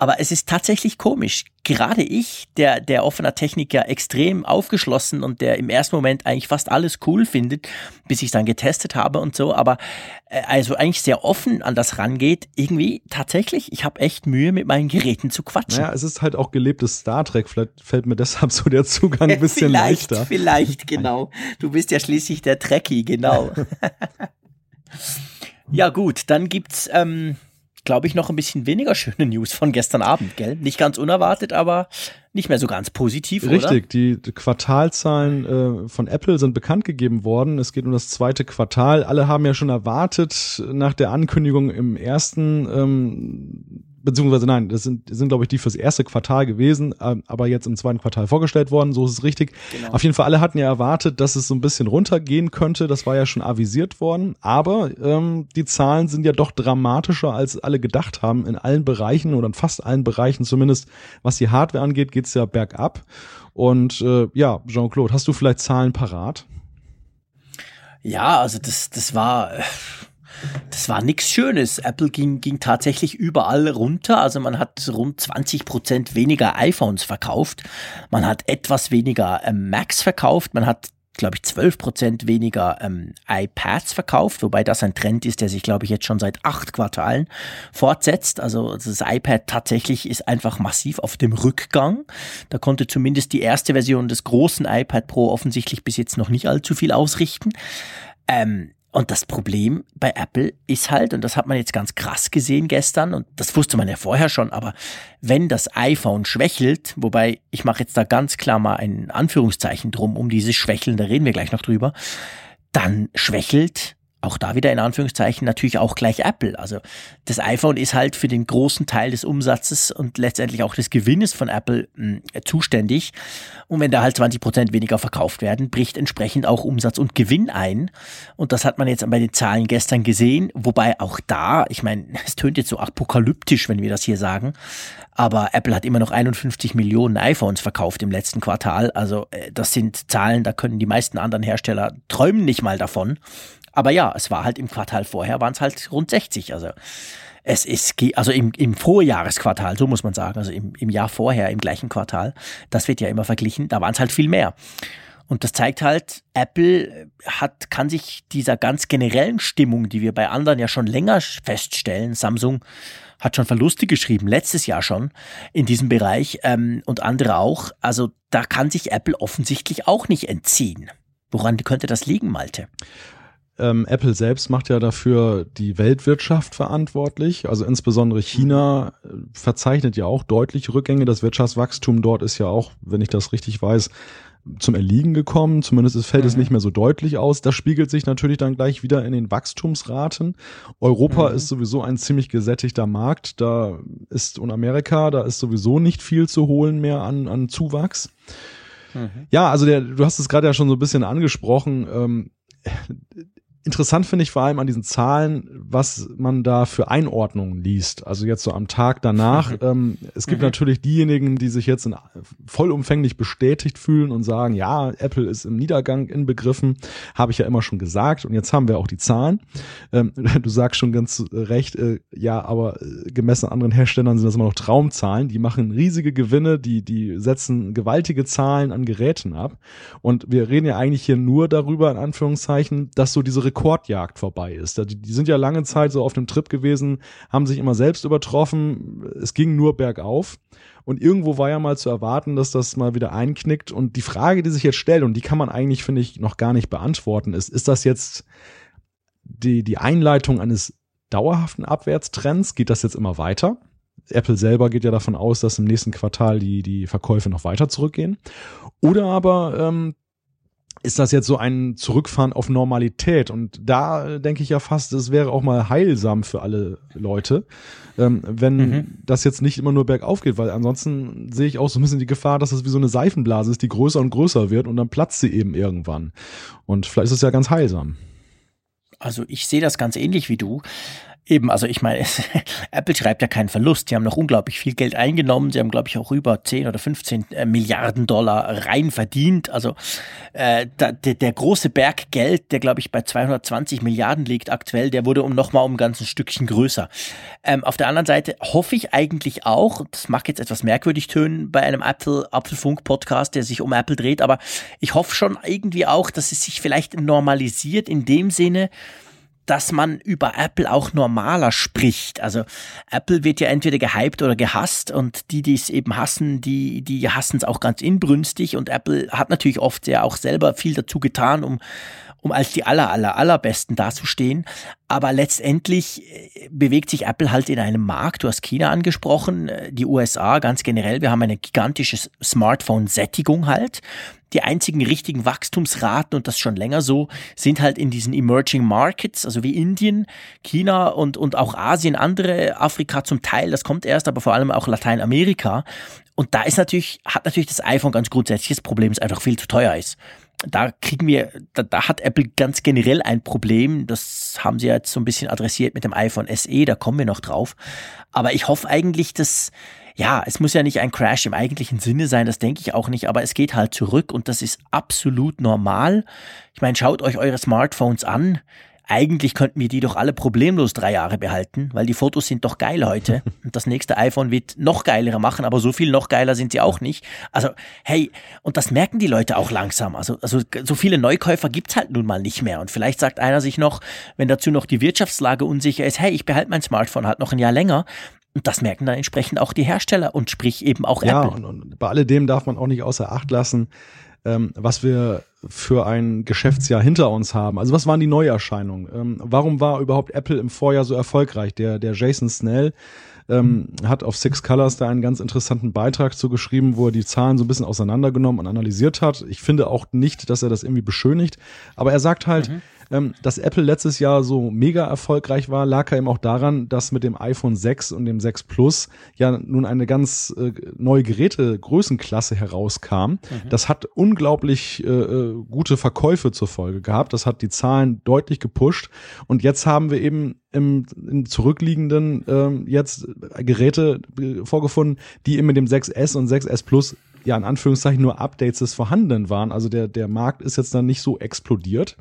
Aber es ist tatsächlich komisch. Gerade ich, der, der offener Techniker, extrem aufgeschlossen und der im ersten Moment eigentlich fast alles cool findet, bis ich es dann getestet habe und so, aber äh, also eigentlich sehr offen an das rangeht, irgendwie tatsächlich, ich habe echt Mühe, mit meinen Geräten zu quatschen. Naja, es ist halt auch gelebtes Star Trek, vielleicht fällt mir deshalb so der Zugang [laughs] ein bisschen vielleicht, leichter. Vielleicht, genau. Du bist ja schließlich der Trekkie, genau. [laughs] ja gut, dann gibt's... Ähm, glaube ich, noch ein bisschen weniger schöne News von gestern Abend, gell? Nicht ganz unerwartet, aber nicht mehr so ganz positiv, Richtig, oder? die Quartalzahlen äh, von Apple sind bekannt gegeben worden. Es geht um das zweite Quartal. Alle haben ja schon erwartet, nach der Ankündigung im ersten ähm, beziehungsweise nein, das sind, sind glaube ich, die fürs erste Quartal gewesen, ähm, aber jetzt im zweiten Quartal vorgestellt worden, so ist es richtig. Genau. Auf jeden Fall, alle hatten ja erwartet, dass es so ein bisschen runtergehen könnte, das war ja schon avisiert worden, aber ähm, die Zahlen sind ja doch dramatischer, als alle gedacht haben. In allen Bereichen oder in fast allen Bereichen, zumindest was die Hardware angeht, geht's ja bergab. Und äh, ja, Jean-Claude, hast du vielleicht Zahlen parat? Ja, also das, das war Äh das war nichts Schönes. Apple ging, ging tatsächlich überall runter. Also man hat rund 20 Prozent weniger iPhones verkauft. Man hat etwas weniger ähm, Macs verkauft. Man hat glaube ich, 12 Prozent weniger ähm, iPads verkauft, wobei das ein Trend ist, der sich, glaube ich, jetzt schon seit acht Quartalen fortsetzt. Also das iPad tatsächlich ist einfach massiv auf dem Rückgang. Da konnte zumindest die erste Version des großen iPad Pro offensichtlich bis jetzt noch nicht allzu viel ausrichten. Ähm, und das Problem bei Apple ist halt, und das hat man jetzt ganz krass gesehen gestern, und das wusste man ja vorher schon, aber wenn das iPhone schwächelt, wobei ich mache jetzt da ganz klar mal ein Anführungszeichen drum, um dieses Schwächeln, da reden wir gleich noch drüber, dann schwächelt auch da wieder in Anführungszeichen natürlich auch gleich Apple. Also das iPhone ist halt für den großen Teil des Umsatzes und letztendlich auch des Gewinnes von Apple mh, hm, zuständig. Und wenn da halt 20 Prozent weniger verkauft werden, bricht entsprechend auch Umsatz und Gewinn ein. Und das hat man jetzt bei den Zahlen gestern gesehen. Wobei auch da, ich meine, [laughs] es tönt jetzt so apokalyptisch, wenn wir das hier sagen. Aber Apple hat immer noch 51 Millionen iPhones verkauft im letzten Quartal. Also äh, das sind Zahlen, da können die meisten anderen Hersteller träumen nicht mal davon. Aber ja, es war halt im Quartal vorher, waren es halt rund 60. Also es ist, also im, im Vorjahresquartal, so muss man sagen, also im, im Jahr vorher, im gleichen Quartal, das wird ja immer verglichen, da waren es halt viel mehr. Und das zeigt halt, Apple hat, kann sich dieser ganz generellen Stimmung, die wir bei anderen ja schon länger feststellen, Samsung hat schon Verluste geschrieben, letztes Jahr schon in diesem Bereich ähm, und andere auch. Also da kann sich Apple offensichtlich auch nicht entziehen. Woran könnte das liegen, Malte? Ähm, Apple selbst macht ja dafür die Weltwirtschaft verantwortlich. Also insbesondere China äh, verzeichnet ja auch deutliche Rückgänge. Das Wirtschaftswachstum dort ist ja auch, wenn ich das richtig weiß, zum Erliegen gekommen. Zumindest fällt mhm. es nicht mehr so deutlich aus. Das spiegelt sich natürlich dann gleich wieder in den Wachstumsraten. Europa mhm. ist sowieso ein ziemlich gesättigter Markt. Da ist und Amerika, da ist sowieso nicht viel zu holen mehr an, an Zuwachs. Mhm. Ja, also der, du hast es gerade ja schon so ein bisschen angesprochen. Ähm, Interessant finde ich vor allem an diesen Zahlen, was man da für Einordnungen liest. Also jetzt so am Tag danach. ähm, es gibt mhm. natürlich diejenigen, die sich jetzt in, vollumfänglich bestätigt fühlen und sagen, ja, Apple ist im Niedergang inbegriffen. Habe ich ja immer schon gesagt. Und jetzt haben wir auch die Zahlen. Ähm, [laughs] du sagst schon ganz recht, äh, ja, aber äh, gemessen an anderen Herstellern sind das immer noch Traumzahlen. Die machen riesige Gewinne, die, die setzen gewaltige Zahlen an Geräten ab. Und wir reden ja eigentlich hier nur darüber, in Anführungszeichen, dass so diese Rekordjagd vorbei ist. Die, sind ja lange Zeit so auf dem Trip gewesen, haben sich immer selbst übertroffen. Es ging nur bergauf. Und irgendwo war ja mal zu erwarten, dass das mal wieder einknickt. Und die Frage, die sich jetzt stellt, und die kann man eigentlich, finde ich, noch gar nicht beantworten, ist, ist das jetzt die, die Einleitung eines dauerhaften Abwärtstrends? Geht das jetzt immer weiter? Apple selber geht ja davon aus, dass im nächsten Quartal die, die Verkäufe noch weiter zurückgehen. Oder aber ähm, ist das jetzt so ein Zurückfahren auf Normalität? Und da denke ich ja fast, es wäre auch mal heilsam für alle Leute, ähm, wenn mhm. das jetzt nicht immer nur bergauf geht, weil ansonsten sehe ich auch so ein bisschen die Gefahr, dass es wie so eine Seifenblase ist, die größer und größer wird und dann platzt sie eben irgendwann. Und vielleicht ist es ja ganz heilsam. Also ich sehe das ganz ähnlich wie du. Eben, also ich meine, [laughs] Apple schreibt ja keinen Verlust. Sie haben noch unglaublich viel Geld eingenommen. Sie haben, glaube ich, auch über 10 oder 15 äh, Milliarden Dollar rein verdient. Also äh, da, der, der große Berg Geld, der, glaube ich, bei 220 Milliarden liegt aktuell, der wurde um nochmal um ein ganzes Stückchen größer. Ähm, auf der anderen Seite hoffe ich eigentlich auch, das mag jetzt etwas merkwürdig tönen bei einem Apple Apfelfunk-Podcast, der sich um Apple dreht, aber ich hoffe schon irgendwie auch, dass es sich vielleicht normalisiert in dem Sinne, dass man über Apple auch normaler spricht. Also Apple wird ja entweder gehypt oder gehasst und die, die es eben hassen, die, die hassen es auch ganz inbrünstig und Apple hat natürlich oft ja auch selber viel dazu getan, um um als die aller, aller, allerbesten dazustehen. Aber letztendlich äh, bewegt sich Apple halt in einem Markt. Du hast China angesprochen, äh, die USA ganz generell. Wir haben eine gigantische Smartphone-Sättigung halt. Die einzigen richtigen Wachstumsraten, und das schon länger so, sind halt in diesen Emerging Markets, also wie Indien, China und, und auch Asien, andere, Afrika zum Teil, das kommt erst, aber vor allem auch Lateinamerika. Und da ist natürlich, hat natürlich das iPhone ganz grundsätzliches Problem, es einfach viel zu teuer ist da kriegen wir, da, da hat Apple ganz generell ein Problem. Das haben sie jetzt so ein bisschen adressiert mit dem iPhone SE, da kommen wir noch drauf. Aber ich hoffe eigentlich, dass, ja, es muss ja nicht ein Crash im eigentlichen Sinne sein, das denke ich auch nicht, aber es geht halt zurück und das ist absolut normal. Ich meine, schaut euch eure Smartphones an eigentlich könnten wir die doch alle problemlos drei Jahre behalten, weil die Fotos sind doch geil heute. [laughs] Und das nächste iPhone wird noch geilere machen, aber so viel noch geiler sind sie auch nicht. Also, hey, und das merken die Leute auch langsam. Also, also so viele Neukäufer gibt's halt nun mal nicht mehr. Und vielleicht sagt einer sich noch, wenn dazu noch die Wirtschaftslage unsicher ist, hey, ich behalte mein Smartphone halt noch ein Jahr länger. Und das merken dann entsprechend auch die Hersteller und sprich eben auch ja, Apple. Ja, und, und bei alledem darf man auch nicht außer Acht lassen, ähm, was wir für ein Geschäftsjahr hinter uns haben. Also was waren die Neuerscheinungen? Ähm, warum war überhaupt Apple im Vorjahr so erfolgreich? Der, der Jason Snell ähm, hat auf Six Colors da einen ganz interessanten Beitrag zu geschrieben, wo er die Zahlen so ein bisschen auseinandergenommen und analysiert hat. Ich finde auch nicht, dass er das irgendwie beschönigt, aber er sagt halt, mhm ähm, dass Apple letztes Jahr so mega erfolgreich war, lag ja eben auch daran, dass mit dem iPhone 6 und dem 6 Plus ja nun eine ganz äh, neue Gerätegrößenklasse herauskam. Mhm. Das hat unglaublich äh, äh, gute Verkäufe zur Folge gehabt. Das hat die Zahlen deutlich gepusht. Und jetzt haben wir eben im, im zurückliegenden ähm, jetzt Geräte äh, vorgefunden, die eben mit dem 6S und 6S Plus ja in Anführungszeichen nur Updates des Vorhandenen waren. Also der, der Markt ist jetzt dann nicht so explodiert.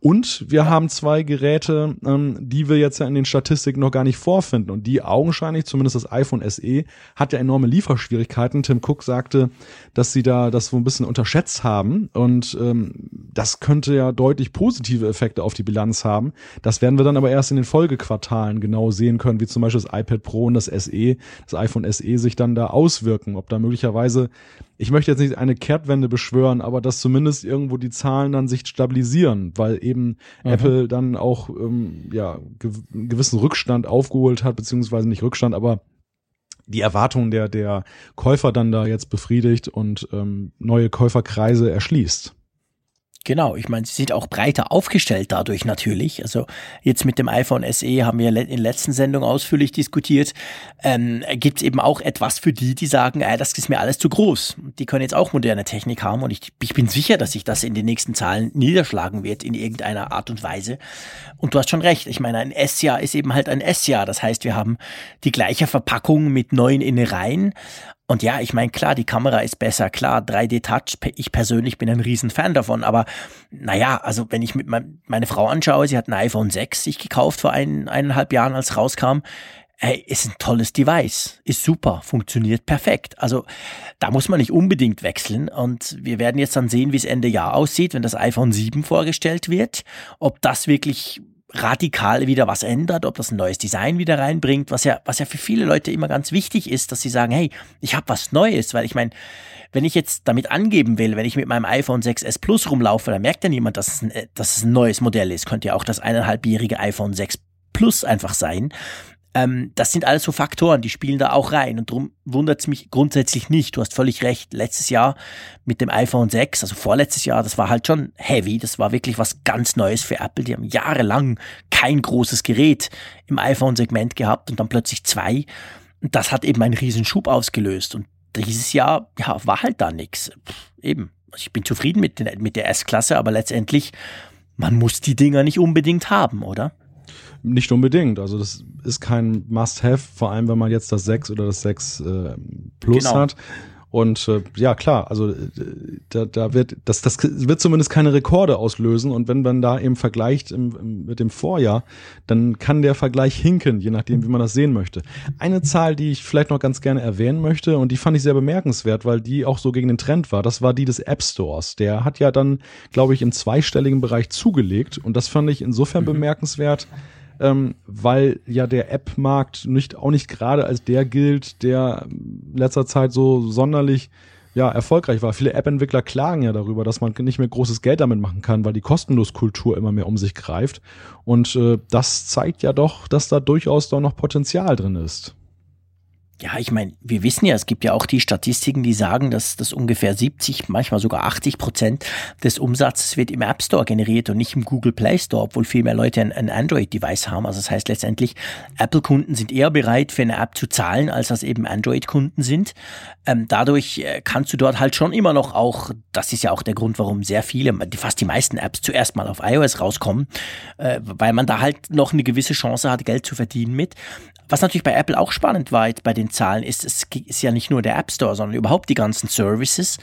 Und wir ja. haben zwei Geräte, ähm, die wir jetzt ja in den Statistiken noch gar nicht vorfinden. Und die augenscheinlich, zumindest das iPhone SE, hat ja enorme Lieferschwierigkeiten. Tim Cook sagte, dass sie da das so ein bisschen unterschätzt haben. Und ähm, das könnte ja deutlich positive Effekte auf die Bilanz haben. Das werden wir dann aber erst in den Folgequartalen genau sehen können, wie zum Beispiel das iPad Pro und das SE, das iPhone SE sich dann da auswirken. Ob da möglicherweise ich möchte jetzt nicht eine Kehrtwende beschwören, aber dass zumindest irgendwo die Zahlen dann sich stabilisieren, weil eben mhm. Apple dann auch ähm, ja einen gewissen Rückstand aufgeholt hat, beziehungsweise nicht Rückstand, aber die Erwartungen der der Käufer dann da jetzt befriedigt und ähm, neue Käuferkreise erschließt. Genau, ich meine, sie sind auch breiter aufgestellt dadurch natürlich. Also jetzt mit dem iPhone SE haben wir in der letzten Sendung ausführlich diskutiert. Ähm, Gibt es eben auch etwas für die, die sagen, äh, das ist mir alles zu groß. Die können jetzt auch moderne Technik haben und ich, ich bin sicher, dass sich das in den nächsten Zahlen niederschlagen wird in irgendeiner Art und Weise. Und du hast schon recht. Ich meine, ein S-Jahr ist eben halt ein S-Jahr. Das heißt, wir haben die gleiche Verpackung mit neuen Innereien, und ja, ich meine, klar, die Kamera ist besser, klar, 3D-Touch, ich persönlich bin ein Riesenfan davon, aber naja, also wenn ich mit mein, meine Frau anschaue, sie hat ein iPhone 6 sich gekauft vor ein, eineinhalb Jahren, als rauskam, Ey, ist ein tolles Device, ist super, funktioniert perfekt. Also da muss man nicht unbedingt wechseln. Und wir werden jetzt dann sehen, wie es Ende Jahr aussieht, wenn das iPhone 7 vorgestellt wird, ob das wirklich radikal wieder was ändert, ob das ein neues Design wieder reinbringt, was ja, was ja für viele Leute immer ganz wichtig ist, dass sie sagen, hey, ich habe was Neues, weil ich meine, wenn ich jetzt damit angeben will, wenn ich mit meinem iPhone 6s Plus rumlaufe, dann merkt ja niemand, dass es ein, dass es ein neues Modell ist. Könnte ja auch das eineinhalbjährige iPhone 6 Plus einfach sein. Ähm, das sind alles so Faktoren, die spielen da auch rein. Und darum wundert es mich grundsätzlich nicht. Du hast völlig recht. Letztes Jahr mit dem iPhone 6, also vorletztes Jahr, das war halt schon heavy. Das war wirklich was ganz Neues für Apple. Die haben jahrelang kein großes Gerät im iPhone-Segment gehabt und dann plötzlich zwei. Und das hat eben einen riesen Schub ausgelöst. Und dieses Jahr, ja, war halt da nichts. Eben. Also ich bin zufrieden mit, den, mit der S-Klasse, aber letztendlich, man muss die Dinger nicht unbedingt haben, oder? Nicht unbedingt. Also das ist kein Must-Have, vor allem wenn man jetzt das 6 oder das 6 äh, Plus genau. hat. Und äh, ja, klar, also äh, da, da wird das, das wird zumindest keine Rekorde auslösen. Und wenn man da eben vergleicht im, im, mit dem Vorjahr, dann kann der Vergleich hinken, je nachdem, wie man das sehen möchte. Eine Zahl, die ich vielleicht noch ganz gerne erwähnen möchte, und die fand ich sehr bemerkenswert, weil die auch so gegen den Trend war, das war die des App Stores. Der hat ja dann, glaube ich, im zweistelligen Bereich zugelegt. Und das fand ich insofern mhm. bemerkenswert ähm, weil ja der App-Markt nicht auch nicht gerade als der gilt, der in letzter Zeit so sonderlich ja, erfolgreich war. Viele App-Entwickler klagen ja darüber, dass man nicht mehr großes Geld damit machen kann, weil die Kostenloskultur immer mehr um sich greift. Und äh, das zeigt ja doch, dass da durchaus doch noch Potenzial drin ist. Ja, ich meine, wir wissen ja, es gibt ja auch die Statistiken, die sagen, dass das ungefähr 70, manchmal sogar 80 Prozent des Umsatzes wird im App Store generiert und nicht im Google Play Store, obwohl viel mehr Leute ein, ein Android-Device haben. Also das heißt letztendlich, Apple-Kunden sind eher bereit, für eine App zu zahlen, als das eben Android-Kunden sind. Ähm, dadurch äh, kannst du dort halt schon immer noch auch, das ist ja auch der Grund, warum sehr viele, fast die meisten Apps zuerst mal auf iOS rauskommen, äh, weil man da halt noch eine gewisse Chance hat, Geld zu verdienen mit. Was natürlich bei Apple auch spannend war bei den Zahlen ist, es ist ja nicht nur der App Store, sondern überhaupt die ganzen Services.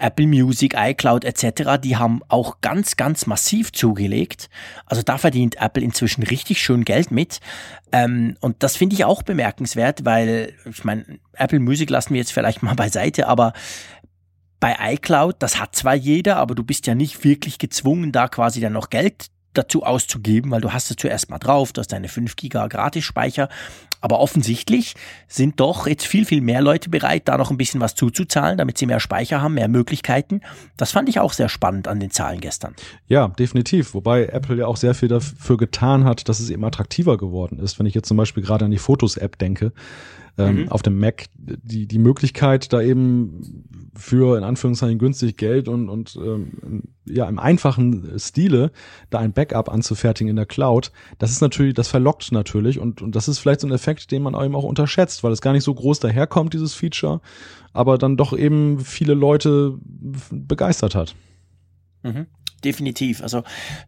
Apple Music, iCloud etc., die haben auch ganz, ganz massiv zugelegt. Also da verdient Apple inzwischen richtig schön Geld mit. Ähm, und das finde ich auch bemerkenswert, weil, ich meine, Apple Music lassen wir jetzt vielleicht [laughs] mal beiseite, aber bei iCloud, das hat zwar jeder, aber du bist ja nicht wirklich gezwungen, da quasi dann noch Geld dazu auszugeben, weil du hast es zuerst mal drauf, du hast deine 5 Giga Gratis-Speicher. Aber offensichtlich sind doch jetzt viel, viel mehr Leute bereit, da noch ein bisschen was zuzuzahlen, damit sie mehr Speicher haben, mehr Möglichkeiten. Das fand ich auch sehr spannend an den Zahlen gestern. Ja, definitiv. Wobei Apple ja auch sehr viel dafür getan hat, dass es eben attraktiver geworden ist. Wenn ich jetzt zum Beispiel gerade an die Fotos-App denke, ähm, mhm. auf dem Mac die, die Möglichkeit, da eben für in Anführungszeichen günstig Geld und, und ähm, ja im einfachen Stile da ein Backup anzufertigen in der Cloud, das ist natürlich, das verlockt natürlich und, und das ist vielleicht so ein Effekt, den man eben auch unterschätzt, weil es gar nicht so groß daherkommt, dieses Feature, aber dann doch eben viele Leute begeistert hat. Mhm definitiv. Also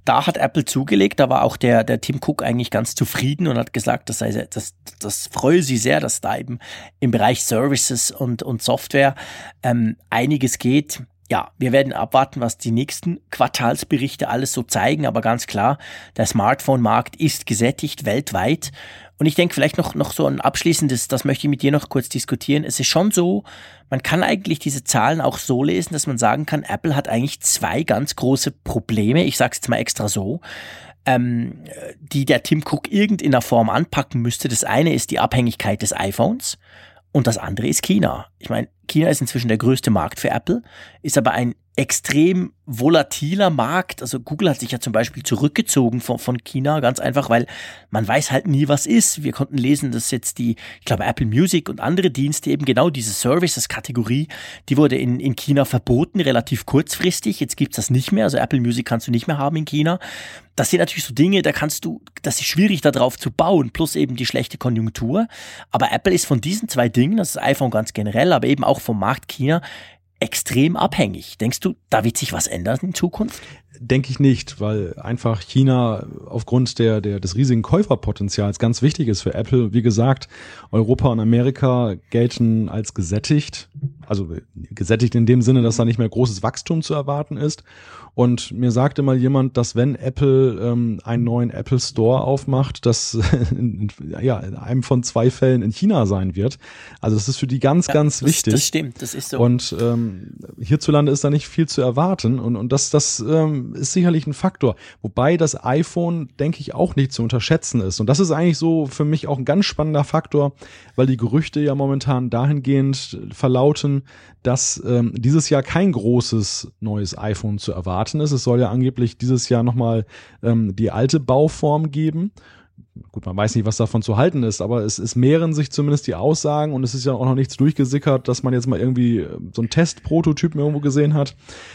da hat Apple zugelegt, da war auch der, der Tim Cook eigentlich ganz zufrieden und hat gesagt, das, sei, das, das freue sie sehr, dass da eben im Bereich Services und, und Software ähm, einiges geht. Ja, wir werden abwarten, was die nächsten Quartalsberichte alles so zeigen, aber ganz klar, der Smartphone-Markt ist gesättigt weltweit und ich denke vielleicht noch, noch so ein abschließendes, das möchte ich mit dir noch kurz diskutieren. Es ist schon so, man kann eigentlich diese Zahlen auch so lesen, dass man sagen kann, Apple hat eigentlich zwei ganz große Probleme. Ich sage es jetzt mal extra so. Ähm, die der Tim Cook irgendeiner Form anpacken müsste. Das eine ist die Abhängigkeit des iPhones und das andere ist China. Ich meine, China ist inzwischen der größte Markt für Apple, ist aber ein extrem volatiler Markt. Also Google hat sich ja zum Beispiel zurückgezogen von, von China, ganz einfach, weil man weiß halt nie, was ist. Wir konnten lesen, dass jetzt die, ich glaube, Apple Music und andere Dienste eben genau diese Services-Kategorie, die wurde in, in China verboten, relativ kurzfristig. Jetzt gibt's das nicht mehr. Also Apple Music kannst du nicht mehr haben in China. Das sind natürlich so Dinge, da kannst du, das ist schwierig darauf zu bauen, plus eben die schlechte Konjunktur. Aber Apple ist von diesen zwei Dingen, das ist iPhone ganz generell, aber eben auch vom Markt China, extrem abhängig. Denkst du, da wird sich was ändern in Zukunft? Denke ich nicht, weil einfach China aufgrund der, der, des riesigen Käuferpotenzials ganz wichtig ist für Apple. Wie gesagt, Europa und Amerika gelten als gesättigt. also gesättigt in dem Sinne, dass da nicht mehr großes Wachstum zu erwarten ist. Und mir sagte mal jemand, dass wenn Apple ähm, einen neuen Apple Store aufmacht, das [laughs] ja in einem von zwei Fällen in China sein wird. Also das ist für die ganz, ja, ganz das, wichtig. Das stimmt, das ist so. Und ähm, hierzulande ist da nicht viel zu erwarten und, und das, das ähm, ist sicherlich ein Faktor. Wobei das iPhone, denke ich, auch nicht zu unterschätzen ist. Und das ist eigentlich so für mich auch ein ganz spannender Faktor, weil die Gerüchte ja momentan dahingehend verlauten, dass ähm, dieses Jahr kein großes neues iPhone zu erwarten ist. Es soll ja angeblich dieses Jahr nochmal ähm, die alte Bauform geben. Gut, man weiß nicht, was davon zu halten ist, aber es, es mehren sich zumindest die Aussagen und es ist ja auch noch nichts durchgesickert, dass man jetzt mal irgendwie äh, so einen Testprototypen irgendwo gesehen hat.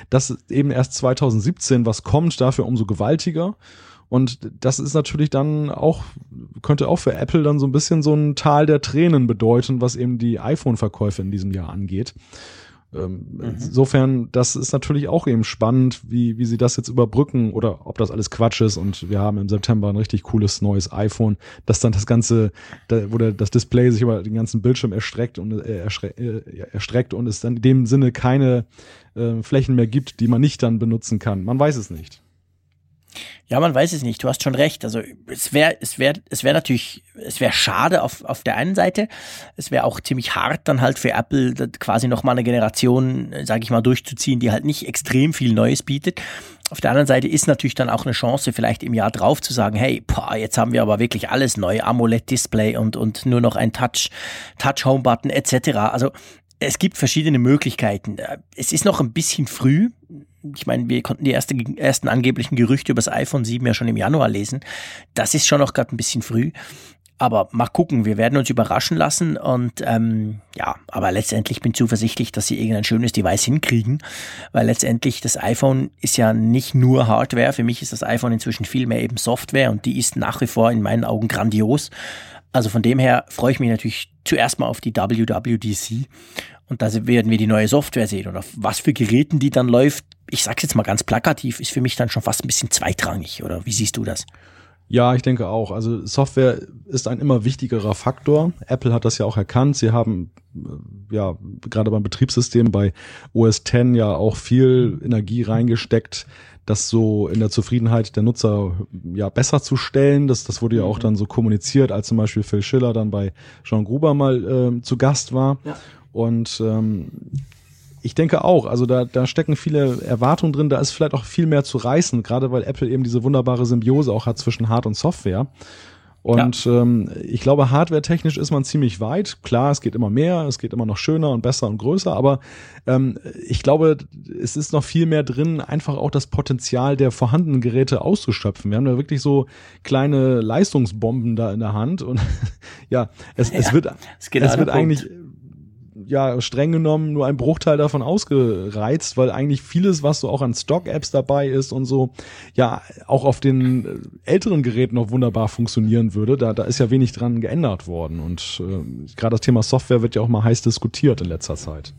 Dass eben erst 2017 was kommt, dafür umso gewaltiger. Und das ist natürlich dann auch, könnte auch für Apple dann so ein bisschen so ein Tal der Tränen bedeuten, was eben die iPhone-Verkäufe in diesem Jahr angeht. Ähm, mhm. Insofern, das ist natürlich auch eben spannend, wie, wie sie das jetzt überbrücken oder ob das alles Quatsch ist und wir haben im September ein richtig cooles neues iPhone, das dann das ganze, da, wo der, das Display sich über den ganzen Bildschirm erstreckt und äh, erstreckt, äh, erstreckt und es dann in dem Sinne keine äh, Flächen mehr gibt, die man nicht dann benutzen kann. Man weiß es nicht. Ja, man weiß es nicht. Du hast schon recht. Also es wäre, es wäre, es wäre natürlich, es wäre schade auf, auf der einen Seite. Es wäre auch ziemlich hart dann halt für Apple quasi nochmal eine Generation, sage ich mal, durchzuziehen, die halt nicht extrem viel Neues bietet. Auf der anderen Seite ist natürlich dann auch eine Chance, vielleicht im Jahr drauf zu sagen, hey, boah, jetzt haben wir aber wirklich alles neu, AMOLED-Display und, und nur noch ein Touch, Touch-Home-Button etc. Also es gibt verschiedene Möglichkeiten. Es ist noch ein bisschen früh ich meine, wir konnten die erste, ersten angeblichen Gerüchte über das iPhone 7 ja schon im Januar lesen. Das ist schon noch gerade ein bisschen früh. Aber mal gucken, wir werden uns überraschen lassen und ähm, ja, aber letztendlich bin ich zuversichtlich, dass sie irgendein schönes Device hinkriegen, weil letztendlich das iPhone ist ja nicht nur Hardware, für mich ist das iPhone inzwischen viel mehr eben Software und die ist nach wie vor in meinen Augen grandios. Also von dem her freue ich mich natürlich zuerst mal auf die WWDC und da werden wir die neue Software sehen und auf was für Geräten die dann läuft, ich sag's jetzt mal ganz plakativ, ist für mich dann schon fast ein bisschen zweitrangig, oder wie siehst du das? Ja, ich denke auch. Also Software ist ein immer wichtigerer Faktor. Apple hat das ja auch erkannt. Sie haben äh, ja gerade beim Betriebssystem bei OS X ja auch viel Energie reingesteckt, das so in der Zufriedenheit der Nutzer ja besser zu stellen. Das, das wurde ja auch mhm. dann so kommuniziert, als zum Beispiel Phil Schiller dann bei Jean Gruber mal äh, zu Gast war. Ja. Und ähm, ich denke auch, also da, da stecken viele Erwartungen drin, da ist vielleicht auch viel mehr zu reißen, gerade weil Apple eben diese wunderbare Symbiose auch hat zwischen Hard und Software. Und ja. ähm, ich glaube, hardware-technisch ist man ziemlich weit. Klar, es geht immer mehr, es geht immer noch schöner und besser und größer, aber ähm, ich glaube, es ist noch viel mehr drin, einfach auch das Potenzial der vorhandenen Geräte auszuschöpfen. Wir haben da wirklich so kleine Leistungsbomben da in der Hand und [laughs] ja, es, ja, es wird, es, es wird eigentlich ja streng genommen nur ein Bruchteil davon ausgereizt, weil eigentlich vieles, was so auch an Stock-Apps dabei ist und so, ja auch auf den äh, älteren Geräten noch wunderbar funktionieren würde. Da, da ist ja wenig dran geändert worden und äh, gerade das Thema Software wird ja auch mal heiß diskutiert in letzter Zeit.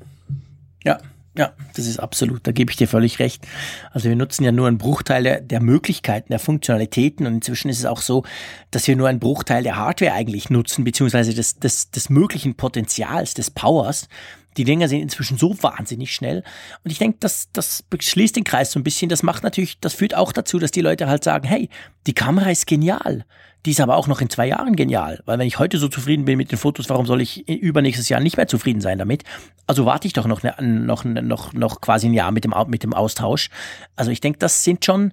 Ja, ja, das ist absolut, da gebe ich dir völlig recht. Also wir nutzen ja nur einen Bruchteil der, der, Möglichkeiten, der Funktionalitäten und inzwischen ist es auch so, dass wir nur einen Bruchteil der Hardware eigentlich nutzen, beziehungsweise des, des, des möglichen Potenzials, des Powers. Die Dinger sind inzwischen so wahnsinnig schnell. Und ich denke, das, das schließt den Kreis so ein bisschen. Das macht natürlich, das führt auch dazu, dass die Leute halt sagen, hey, die Kamera ist genial. Die ist aber auch noch in zwei Jahren genial. Weil wenn ich heute so zufrieden bin mit den Fotos, warum soll ich übernächstes Jahr nicht mehr zufrieden sein damit? Also warte ich doch noch, ne, noch, noch, noch quasi ein Jahr mit dem, mit dem Austausch. Also ich denke, das sind schon,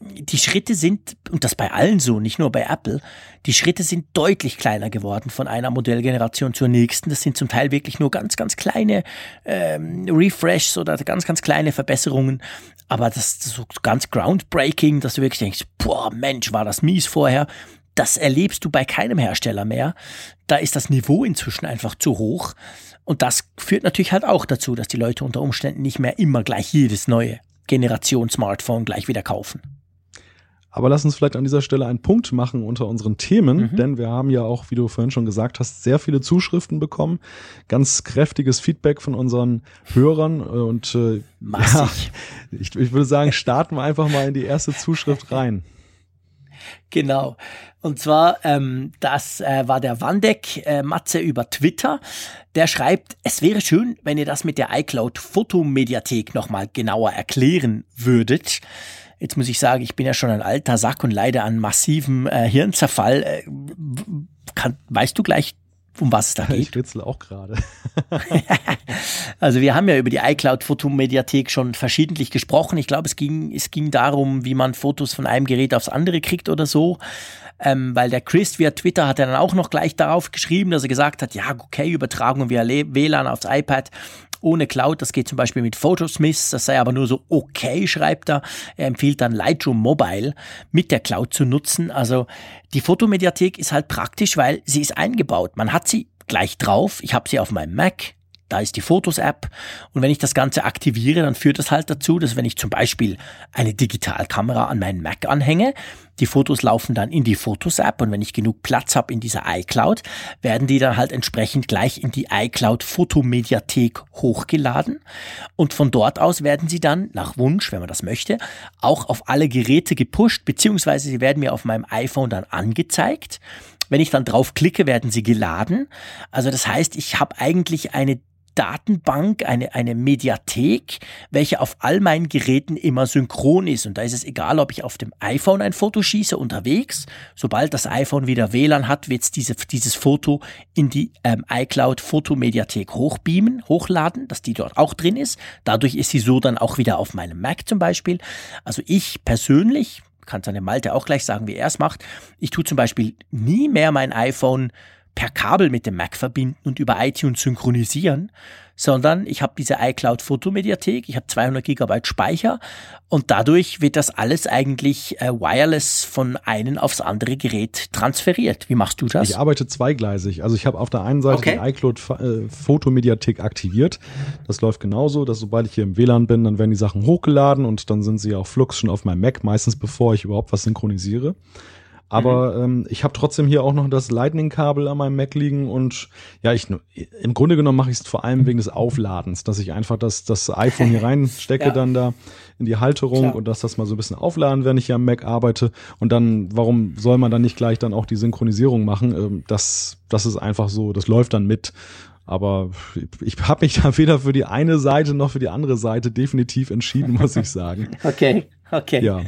die Schritte sind, und das bei allen so, nicht nur bei Apple, die Schritte sind deutlich kleiner geworden von einer Modellgeneration zur nächsten. Das sind zum Teil wirklich nur ganz, ganz kleine ähm, Refreshs oder ganz, ganz kleine Verbesserungen. Aber das ist so ganz groundbreaking, dass du wirklich denkst, boah, Mensch, war das mies vorher. Das erlebst du bei keinem Hersteller mehr. Da ist das Niveau inzwischen einfach zu hoch. Und das führt natürlich halt auch dazu, dass die Leute unter Umständen nicht mehr immer gleich jedes neue Generation Smartphone gleich wieder kaufen. Aber lass uns vielleicht an dieser Stelle einen Punkt machen unter unseren Themen, mhm. denn wir haben ja auch, wie du vorhin schon gesagt hast, sehr viele Zuschriften bekommen, ganz kräftiges Feedback von unseren Hörern äh, und äh, ja, ich, ich würde sagen, starten wir einfach mal in die erste Zuschrift rein. Genau. Und zwar, ähm, das äh, war der Wandeck äh, Matze über Twitter. Der schreibt, es wäre schön, wenn ihr das mit der iCloud Fotomediathek nochmal genauer erklären würdet. Jetzt muss ich sagen, ich bin ja schon ein alter Sack und leide an massivem äh, Hirnzerfall. Äh, kann, weißt du gleich, um was es da geht? Ich ritzel auch gerade. [laughs] also wir haben ja über die iCloud Fotomediathek schon verschiedentlich gesprochen. Ich glaube, es ging, es ging darum, wie man Fotos von einem Gerät aufs andere kriegt oder so. Ähm, weil der Chris via Twitter hat er dann auch noch gleich darauf geschrieben, dass er gesagt hat, ja, okay, Übertragung via WLAN aufs iPad ohne Cloud. Das geht zum Beispiel mit Photosmith. Das sei aber nur so okay, schreibt er. Er empfiehlt dann Lightroom Mobile mit der Cloud zu nutzen. Also die Fotomediathek ist halt praktisch, weil sie ist eingebaut. Man hat sie gleich drauf. Ich habe sie auf meinem Mac, da ist die Fotos-App. Und wenn ich das Ganze aktiviere, dann führt das halt dazu, dass wenn ich zum Beispiel eine Digitalkamera an meinen Mac anhänge, die Fotos laufen dann in die Fotos-App und wenn ich genug Platz habe in dieser iCloud, werden die dann halt entsprechend gleich in die iCloud Fotomediathek hochgeladen und von dort aus werden sie dann nach Wunsch, wenn man das möchte, auch auf alle Geräte gepusht, beziehungsweise sie werden mir auf meinem iPhone dann angezeigt. Wenn ich dann drauf klicke, werden sie geladen. Also das heißt, ich habe eigentlich eine Datenbank, eine, eine Mediathek, welche auf all meinen Geräten immer synchron ist. Und da ist es egal, ob ich auf dem iPhone ein Foto schieße unterwegs. Sobald das iPhone wieder WLAN hat, wird es diese, dieses Foto in die ähm, iCloud Fotomediathek hochbeamen, hochladen, dass die dort auch drin ist. Dadurch ist sie so dann auch wieder auf meinem Mac zum Beispiel. Also ich persönlich, kann seine Malte auch gleich sagen, wie er es macht. Ich tue zum Beispiel nie mehr mein iPhone per Kabel mit dem Mac verbinden und über iTunes synchronisieren, sondern ich habe diese iCloud Fotomediathek, ich habe 200 Gigabyte Speicher und dadurch wird das alles eigentlich äh, wireless von einem aufs andere Gerät transferiert. Wie machst du das? Ich arbeite zweigleisig. Also ich habe auf der einen Seite okay. die iCloud äh, Fotomediathek aktiviert. Das läuft genauso, dass sobald ich hier im WLAN bin, dann werden die Sachen hochgeladen und dann sind sie auch flux schon auf meinem Mac, meistens bevor ich überhaupt was synchronisiere. Aber mhm. ähm, ich habe trotzdem hier auch noch das Lightning-Kabel an meinem Mac liegen und ja, ich im Grunde genommen mache ich es vor allem wegen des Aufladens, dass ich einfach das, das iPhone hier [laughs] reinstecke, ja. dann da in die Halterung Klar. und dass das mal so ein bisschen aufladen, wenn ich hier am Mac arbeite. Und dann, warum soll man dann nicht gleich dann auch die Synchronisierung machen? Ähm, das, das ist einfach so, das läuft dann mit. Aber ich habe mich [laughs] da weder für die eine Seite noch für die andere Seite definitiv entschieden, muss ich sagen. [laughs] okay. Okay. Ja.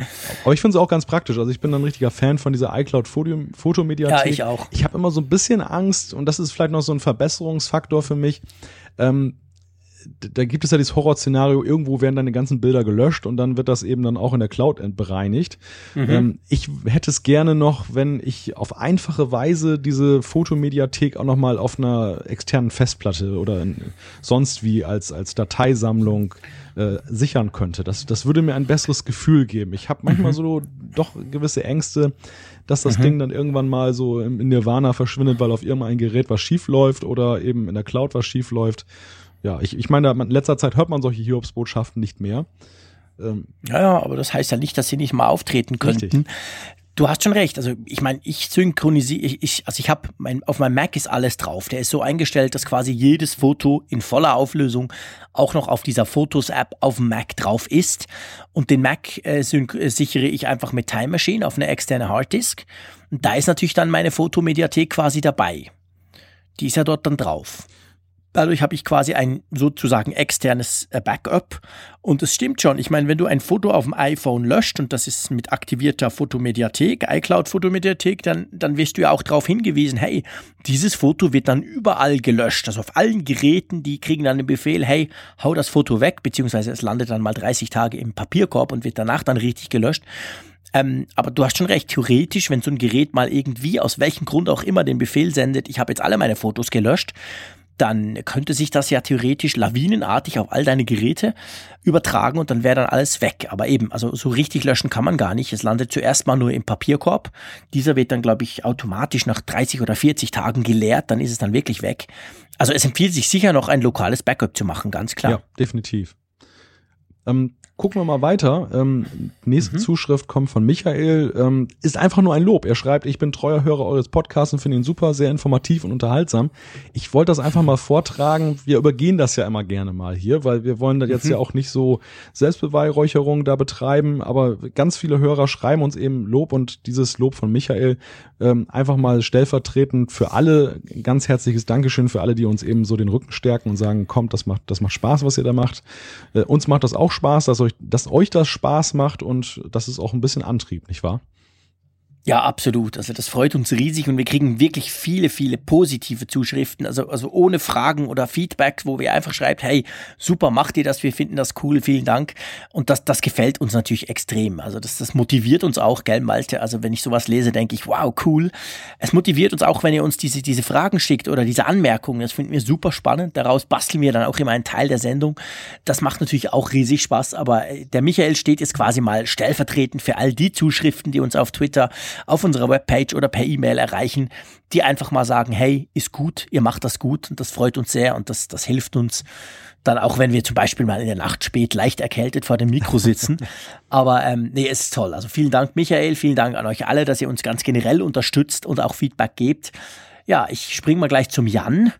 Aber ich finde es auch ganz praktisch. Also ich bin ein richtiger Fan von dieser iCloud Fotomediathek. Ja, ich auch. Ich habe immer so ein bisschen Angst und das ist vielleicht noch so ein Verbesserungsfaktor für mich. Ähm, da gibt es ja dieses Horrorszenario, irgendwo werden deine ganzen Bilder gelöscht und dann wird das eben dann auch in der Cloud bereinigt. Mhm. Ähm, ich hätte es gerne noch, wenn ich auf einfache Weise diese Fotomediathek auch nochmal auf einer externen Festplatte oder in, sonst wie als, als Dateisammlung äh, sichern könnte. Das, das würde mir ein besseres Gefühl geben. Ich habe manchmal mhm. so doch gewisse Ängste, dass das mhm. Ding dann irgendwann mal so in Nirvana verschwindet, weil auf irgendein Gerät was schief läuft oder eben in der Cloud was schief läuft. Ja, ich, ich meine, in letzter Zeit hört man solche Hiobsbotschaften nicht mehr. Ähm, ja, ja, aber das heißt ja nicht, dass sie nicht mal auftreten könnten. Richtig. Du hast schon recht. Also ich meine, ich synchronisiere, ich, ich, also ich habe mein, auf meinem Mac ist alles drauf. Der ist so eingestellt, dass quasi jedes Foto in voller Auflösung auch noch auf dieser Fotos-App auf dem Mac drauf ist. Und den Mac äh, äh, sichere ich einfach mit Time Machine auf eine externe Harddisk. Und da ist natürlich dann meine Fotomediathek quasi dabei. Die ist ja dort dann drauf. Dadurch habe ich quasi ein sozusagen externes äh, Backup. Und es stimmt schon. Ich meine, wenn du ein Foto auf dem iPhone löscht und das ist mit aktivierter Fotomediathek, iCloud Fotomediathek, dann, dann wirst du ja auch darauf hingewiesen, hey, dieses Foto wird dann überall gelöscht. Also auf allen Geräten, die kriegen dann den Befehl, hey, hau das Foto weg, beziehungsweise es landet dann mal 30 Tage im Papierkorb und wird danach dann richtig gelöscht. Ähm, aber du hast schon recht, theoretisch, wenn so ein Gerät mal irgendwie, aus welchem Grund auch immer, den Befehl sendet, ich habe jetzt alle meine Fotos gelöscht, dann könnte sich das ja theoretisch lawinenartig auf all deine Geräte übertragen und dann wäre dann alles weg. Aber eben, also so richtig löschen kann man gar nicht. Es landet zuerst mal nur im Papierkorb. Dieser wird dann, glaube ich, automatisch nach 30 oder 40 Tagen geleert, dann ist es dann wirklich weg. Also es empfiehlt sich sicher noch ein lokales Backup zu machen, ganz klar. Ja, definitiv. Ähm, Gucken wir mal weiter. Ähm, nächste mhm. Zuschrift kommt von Michael. Ähm, ist einfach nur ein Lob. Er schreibt, ich bin treuer Hörer eures Podcasts und finde ihn super, sehr informativ und unterhaltsam. Ich wollte das einfach mal vortragen. Wir übergehen das ja immer gerne mal hier, weil wir wollen da jetzt mhm. ja auch nicht so Selbstbeweihräucherung da betreiben. Aber ganz viele Hörer schreiben uns eben Lob und dieses Lob von Michael ähm, einfach mal stellvertretend für alle ganz herzliches Dankeschön für alle, die uns eben so den Rücken stärken und sagen, kommt, das macht, das macht Spaß, was ihr da macht. Äh, uns macht das auch Spaß, dass euch, dass euch das Spaß macht und das ist auch ein bisschen Antrieb, nicht wahr? Ja, absolut. Also das freut uns riesig und wir kriegen wirklich viele, viele positive Zuschriften, also, also ohne Fragen oder Feedback, wo wir einfach schreibt, hey, super, macht ihr das, wir finden das cool, vielen Dank. Und das, das gefällt uns natürlich extrem. Also das, das motiviert uns auch, gell, Malte? Also wenn ich sowas lese, denke ich, wow, cool. Es motiviert uns auch, wenn ihr uns diese, diese Fragen schickt oder diese Anmerkungen. Das finden wir super spannend. Daraus basteln wir dann auch immer einen Teil der Sendung. Das macht natürlich auch riesig Spaß, aber der Michael steht jetzt quasi mal stellvertretend für all die Zuschriften, die uns auf Twitter auf unserer Webpage oder per E-Mail erreichen, die einfach mal sagen, hey, ist gut, ihr macht das gut und das freut uns sehr und das, das hilft uns dann auch, wenn wir zum Beispiel mal in der Nacht spät leicht erkältet vor dem Mikro sitzen. [laughs] Aber ähm, nee, es ist toll. Also vielen Dank, Michael, vielen Dank an euch alle, dass ihr uns ganz generell unterstützt und auch Feedback gebt. Ja, ich spring mal gleich zum Jan.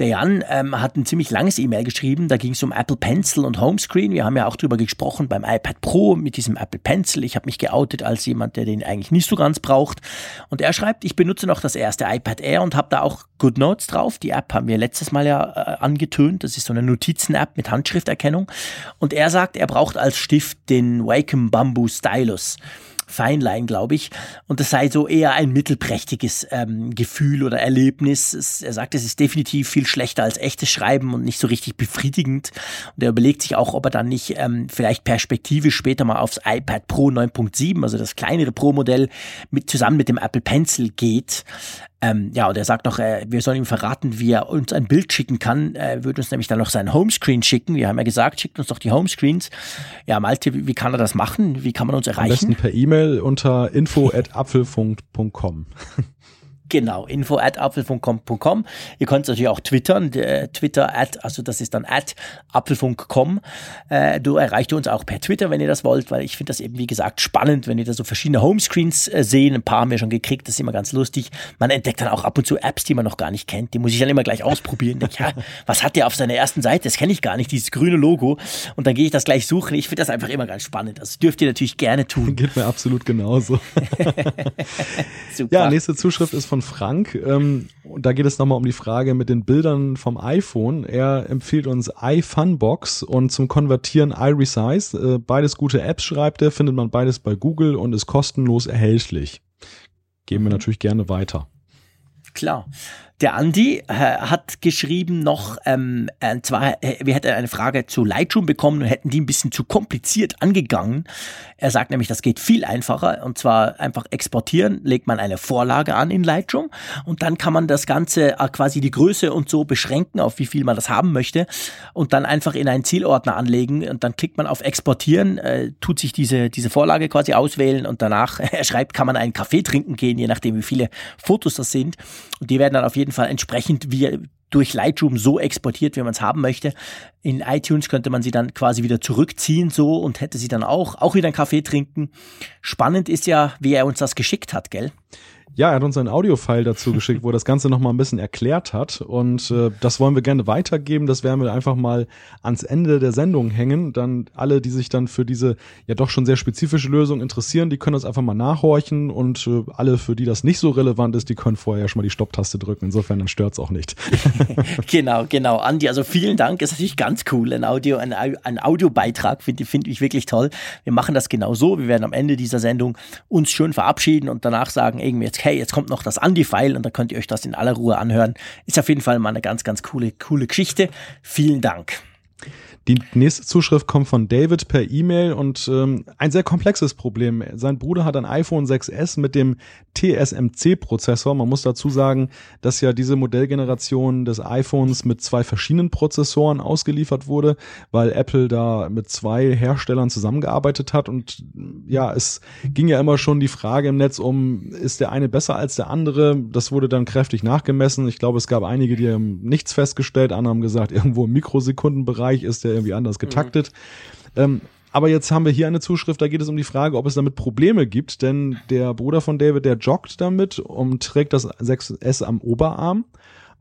Der Jan ähm, hat ein ziemlich langes E-Mail geschrieben. Da ging es um Apple Pencil und Homescreen. Wir haben ja auch drüber gesprochen beim iPad Pro mit diesem Apple Pencil. Ich habe mich geoutet als jemand, der den eigentlich nicht so ganz braucht. Und er schreibt, ich benutze noch das erste iPad Air und habe da auch GoodNotes drauf. Die App haben wir letztes Mal ja äh, angetönt. Das ist so eine Notizen-App mit Handschrifterkennung. Und er sagt, er braucht als Stift den Wacom Bamboo Stylus. Feinlein, glaube ich. Und das sei so eher ein mittelprächtiges ähm, Gefühl oder Erlebnis. Es, er sagt, es ist definitiv viel schlechter als echtes Schreiben und nicht so richtig befriedigend. Und er überlegt sich auch, ob er dann nicht ähm, vielleicht perspektivisch später mal aufs iPad Pro 9.7, also das kleinere Pro-Modell, mit, zusammen mit dem Apple Pencil geht. Ähm, ja, und er sagt noch, äh, wir sollen ihm verraten, wie er uns ein Bild schicken kann. Er würde uns nämlich dann noch sein Homescreen schicken. Wir haben ja gesagt, schickt uns doch die Homescreens. Ja, Malte, wie, kann er das machen? Wie kann man uns erreichen? Am besten per E-Mail unter info@apfelfunk.com. Genau, info at apfelfunk.com. Ihr könnt natürlich auch twittern, Twitter at, also das ist dann at apfelfunk.com. Äh, du erreicht uns auch per Twitter, wenn ihr das wollt, weil ich finde das eben, wie gesagt, spannend, wenn ihr da so verschiedene Homescreens äh, sehen. Ein paar haben wir schon gekriegt, das ist immer ganz lustig. Man entdeckt dann auch ab und zu Apps, die man noch gar nicht kennt. Die muss ich dann immer gleich ausprobieren. Denke, ja, [laughs] was hat der auf seiner ersten Seite? Das kenne ich gar nicht, dieses grüne Logo. Und dann gehe ich das gleich suchen. Ich finde das einfach immer ganz spannend. Das dürft ihr natürlich gerne tun. Geht mir absolut genauso. [laughs] [laughs] Super. Ja, nächste Zuschrift ist von von Frank. Ähm, und da geht es nochmal um die Frage mit den Bildern vom iPhone. Er empfiehlt uns iFunbox und zum Konvertieren iResize. Äh, beides gute Apps, schreibt er, findet man beides bei Google und ist kostenlos erhältlich. Geben wir mhm. natürlich gerne weiter. Klar. Der Andi äh, hat geschrieben noch, ähm, äh, zwar, äh, wir hätten eine Frage zu Lightroom bekommen und hätten die ein bisschen zu kompliziert angegangen. Er sagt nämlich, das geht viel einfacher und zwar einfach exportieren, legt man eine Vorlage an in Lightroom und dann kann man das Ganze äh, quasi die Größe und so beschränken, auf wie viel man das haben möchte und dann einfach in einen Zielordner anlegen und dann klickt man auf Exportieren, äh, tut sich diese, diese Vorlage quasi auswählen und danach, [laughs] er schreibt, kann man einen Kaffee trinken gehen, je nachdem wie viele Fotos das sind und die werden dann auf jeden Fall entsprechend wie durch Lightroom so exportiert, wie man es haben möchte. In iTunes könnte man sie dann quasi wieder zurückziehen so und hätte sie dann auch, auch wieder einen Kaffee trinken. Spannend ist ja, wie er uns das geschickt hat, gell? Ja, er hat uns ein Audiofile dazu geschickt, wo er das Ganze nochmal ein bisschen erklärt hat. Und äh, das wollen wir gerne weitergeben. Das werden wir einfach mal ans Ende der Sendung hängen. Dann alle, die sich dann für diese ja doch schon sehr spezifische Lösung interessieren, die können das einfach mal nachhorchen. Und äh, alle, für die das nicht so relevant ist, die können vorher schon mal die Stopptaste drücken. Insofern dann stört's auch nicht. [laughs] genau, genau. Andi, also vielen Dank. Ist natürlich ganz cool. Ein Audio, ein, ein Audiobeitrag finde find ich wirklich toll. Wir machen das genau so. Wir werden am Ende dieser Sendung uns schön verabschieden und danach sagen, irgendwie jetzt hey, jetzt kommt noch das Andi-File und da könnt ihr euch das in aller Ruhe anhören. Ist auf jeden Fall mal eine ganz, ganz coole, coole Geschichte. Vielen Dank. Die nächste Zuschrift kommt von David per E-Mail und ähm, ein sehr komplexes Problem. Sein Bruder hat ein iPhone 6S mit dem TSMC-Prozessor. Man muss dazu sagen, dass ja diese Modellgeneration des iPhones mit zwei verschiedenen Prozessoren ausgeliefert wurde, weil Apple da mit zwei Herstellern zusammengearbeitet hat. Und ja, es ging ja immer schon die Frage im Netz um, ist der eine besser als der andere? Das wurde dann kräftig nachgemessen. Ich glaube, es gab einige, die haben nichts festgestellt, andere haben gesagt, irgendwo im Mikrosekundenbereich ist der irgendwie anders getaktet. Mhm. Ähm, aber jetzt haben wir hier eine Zuschrift, da geht es um die Frage, ob es damit Probleme gibt, denn der Bruder von David, der joggt damit und trägt das 6S am Oberarm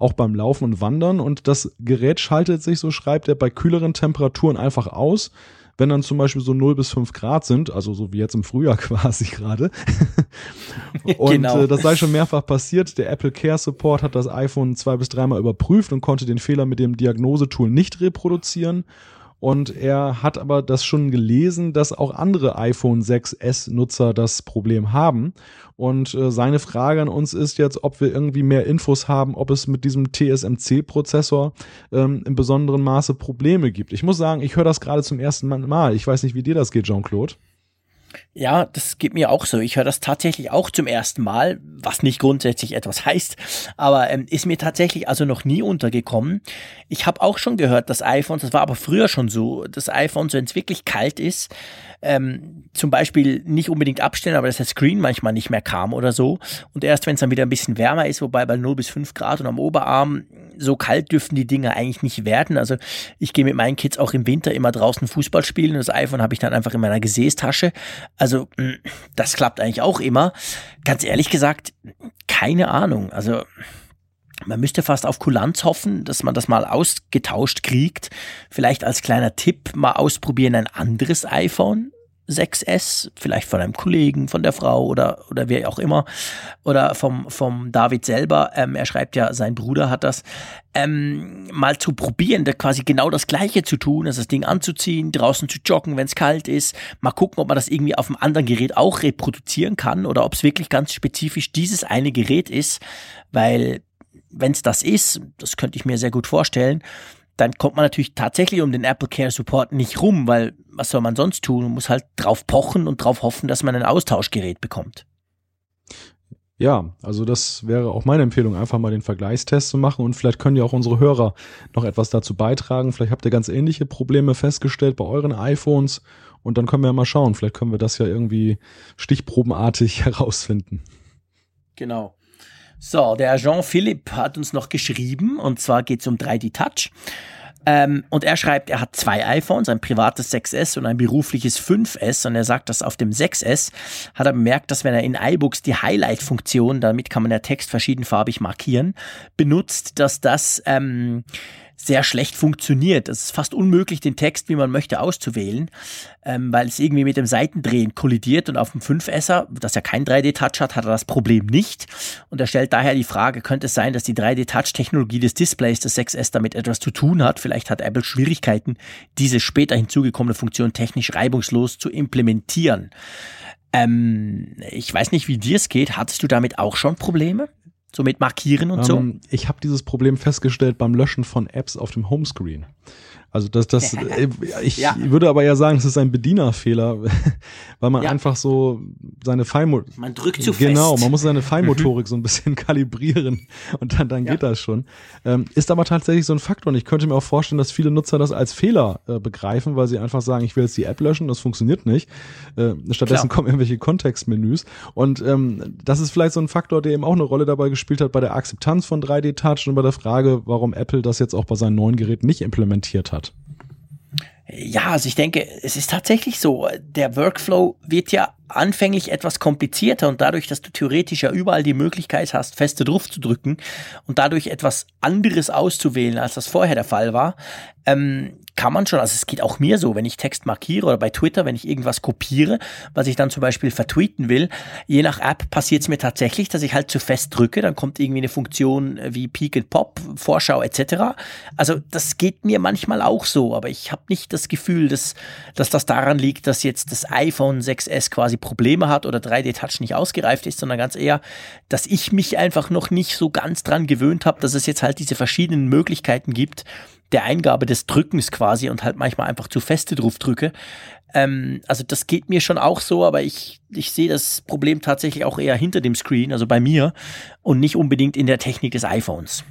auch beim Laufen und Wandern und das Gerät schaltet sich, so schreibt er, bei kühleren Temperaturen einfach aus wenn dann zum Beispiel so 0 bis 5 Grad sind, also so wie jetzt im Frühjahr [laughs] quasi gerade. [laughs] und genau. äh, das sei schon mehrfach passiert. Der Apple Care Support hat das iPhone zwei bis dreimal überprüft und konnte den Fehler mit dem Diagnosetool nicht reproduzieren. Und er hat aber das schon gelesen, dass auch andere iPhone 6S Nutzer das Problem haben. Und äh, seine Frage an uns ist jetzt, ob wir irgendwie mehr Infos haben, ob es mit diesem TSMC-Prozessor ähm, im besonderen Maße Probleme gibt. Ich muss sagen, ich höre das gerade zum ersten Mal. Ich weiß nicht, wie dir das geht, Jean-Claude. Ja, das geht mir auch so. Ich höre das tatsächlich auch zum ersten Mal, was nicht grundsätzlich etwas [laughs] heißt, aber ähm, ist mir tatsächlich also noch nie untergekommen. Ich habe auch schon gehört, dass iPhones, das war aber früher schon so, dass iPhones, wenn es wirklich kalt ist, ähm, zum Beispiel nicht unbedingt abstellen, aber dass der Screen manchmal nicht mehr kam oder so. Und erst wenn es dann wieder ein bisschen wärmer ist, wobei bei 0 bis 5 Grad und am Oberarm, so kalt dürften die Dinge eigentlich nicht werden. Also ich gehe mit meinen Kids auch im Winter immer draußen Fußball spielen und das iPhone habe ich dann einfach in meiner Gesäßtasche. Also mm, das klappt eigentlich auch immer. Ganz ehrlich gesagt, keine Ahnung. Also man müsste fast auf Kulanz hoffen, dass man das mal ausgetauscht kriegt. Vielleicht als kleiner Tipp mal ausprobieren ein anderes iPhone. 6S, vielleicht von einem Kollegen, von der Frau oder, oder wer auch immer, oder vom, vom David selber, ähm, er schreibt ja, sein Bruder hat das, ähm, mal zu probieren, da quasi genau das Gleiche zu tun, also das Ding anzuziehen, draußen zu joggen, wenn es kalt ist, mal gucken, ob man das irgendwie auf einem anderen Gerät auch reproduzieren kann oder ob es wirklich ganz spezifisch dieses eine Gerät ist, weil wenn es das ist, das könnte ich mir sehr gut vorstellen, dann kommt man natürlich tatsächlich um den Apple Care Support nicht rum, weil was soll man sonst tun? Man muss halt drauf pochen und drauf hoffen, dass man ein Austauschgerät bekommt. Ja, also das wäre auch meine Empfehlung, einfach mal den Vergleichstest zu machen und vielleicht können ja auch unsere Hörer noch etwas dazu beitragen. Vielleicht habt ihr ganz ähnliche Probleme festgestellt bei euren iPhones und dann können wir ja mal schauen. Vielleicht können wir das ja irgendwie stichprobenartig [laughs] herausfinden. Genau. So, der Jean-Philippe hat uns noch geschrieben und zwar geht es um 3D Touch. Ähm, und er schreibt, er hat zwei iPhones, ein privates 6S und ein berufliches 5S. Und er sagt, dass auf dem 6S hat er bemerkt, dass wenn er in iBooks die Highlight-Funktion, damit kann man ja Text verschiedenfarbig markieren, benutzt, dass das ähm, sehr schlecht funktioniert. Es ist fast unmöglich, den Text, wie man möchte, auszuwählen, ähm, weil es irgendwie mit dem Seitendrehen kollidiert und auf dem 5S, das ja kein 3D-Touch hat, hat er das Problem nicht. Und er stellt daher die Frage, könnte es sein, dass die 3D-Touch-Technologie des Displays des 6S damit etwas zu tun hat? Vielleicht hat Apple Schwierigkeiten, diese später hinzugekommene Funktion technisch reibungslos zu implementieren. Ähm, ich weiß nicht, wie dir es geht. Hattest du damit auch schon Probleme? So mit Markieren und ähm, so? Ich habe dieses Problem festgestellt beim Löschen von Apps auf dem Homescreen. Also das, das, [laughs] äh, ich ja. würde aber ja sagen, es ist ein Bedienerfehler, [laughs] weil man ja. einfach so seine Feinmotorik. Man drückt zu genau, fest. Genau, man muss seine [laughs] Feinmotorik mhm. so ein bisschen kalibrieren und dann, dann ja. geht das schon. Ähm, ist aber tatsächlich so ein Faktor und ich könnte mir auch vorstellen, dass viele Nutzer das als Fehler äh, begreifen, weil sie einfach sagen, ich will jetzt die App löschen, das funktioniert nicht. Äh, stattdessen Klar. kommen irgendwelche Kontextmenüs und ähm, das ist vielleicht so ein Faktor, der eben auch eine Rolle dabei gespielt hat bei der Akzeptanz von 3D Touch und bei der Frage, warum Apple das jetzt auch bei seinen neuen Geräten nicht implementiert hat. Ja, also ich denke, es ist tatsächlich so. Der Workflow wird ja anfänglich etwas komplizierter und dadurch, dass du theoretisch ja überall die Möglichkeit hast, feste drauf zu drücken und dadurch etwas anderes auszuwählen, als das vorher der Fall war, ähm, kann man schon, also es geht auch mir so, wenn ich Text markiere oder bei Twitter, wenn ich irgendwas kopiere, was ich dann zum Beispiel vertweeten will, je nach App passiert es mir tatsächlich, dass ich halt zu fest drücke, dann kommt irgendwie eine Funktion wie Peak and Pop, Vorschau etc. Also das geht mir manchmal auch so, aber ich habe nicht das Gefühl, dass, dass das daran liegt, dass jetzt das iPhone 6S quasi Probleme hat oder 3D-Touch nicht ausgereift ist, sondern ganz eher, dass ich mich einfach noch nicht so ganz dran gewöhnt habe, dass es jetzt halt diese verschiedenen Möglichkeiten gibt, der Eingabe des Drückens quasi und halt manchmal einfach zu feste drauf drücke. Ähm, also das geht mir schon auch so, aber ich, ich sehe das Problem tatsächlich auch eher hinter dem Screen, also bei mir und nicht unbedingt in der Technik des iPhones.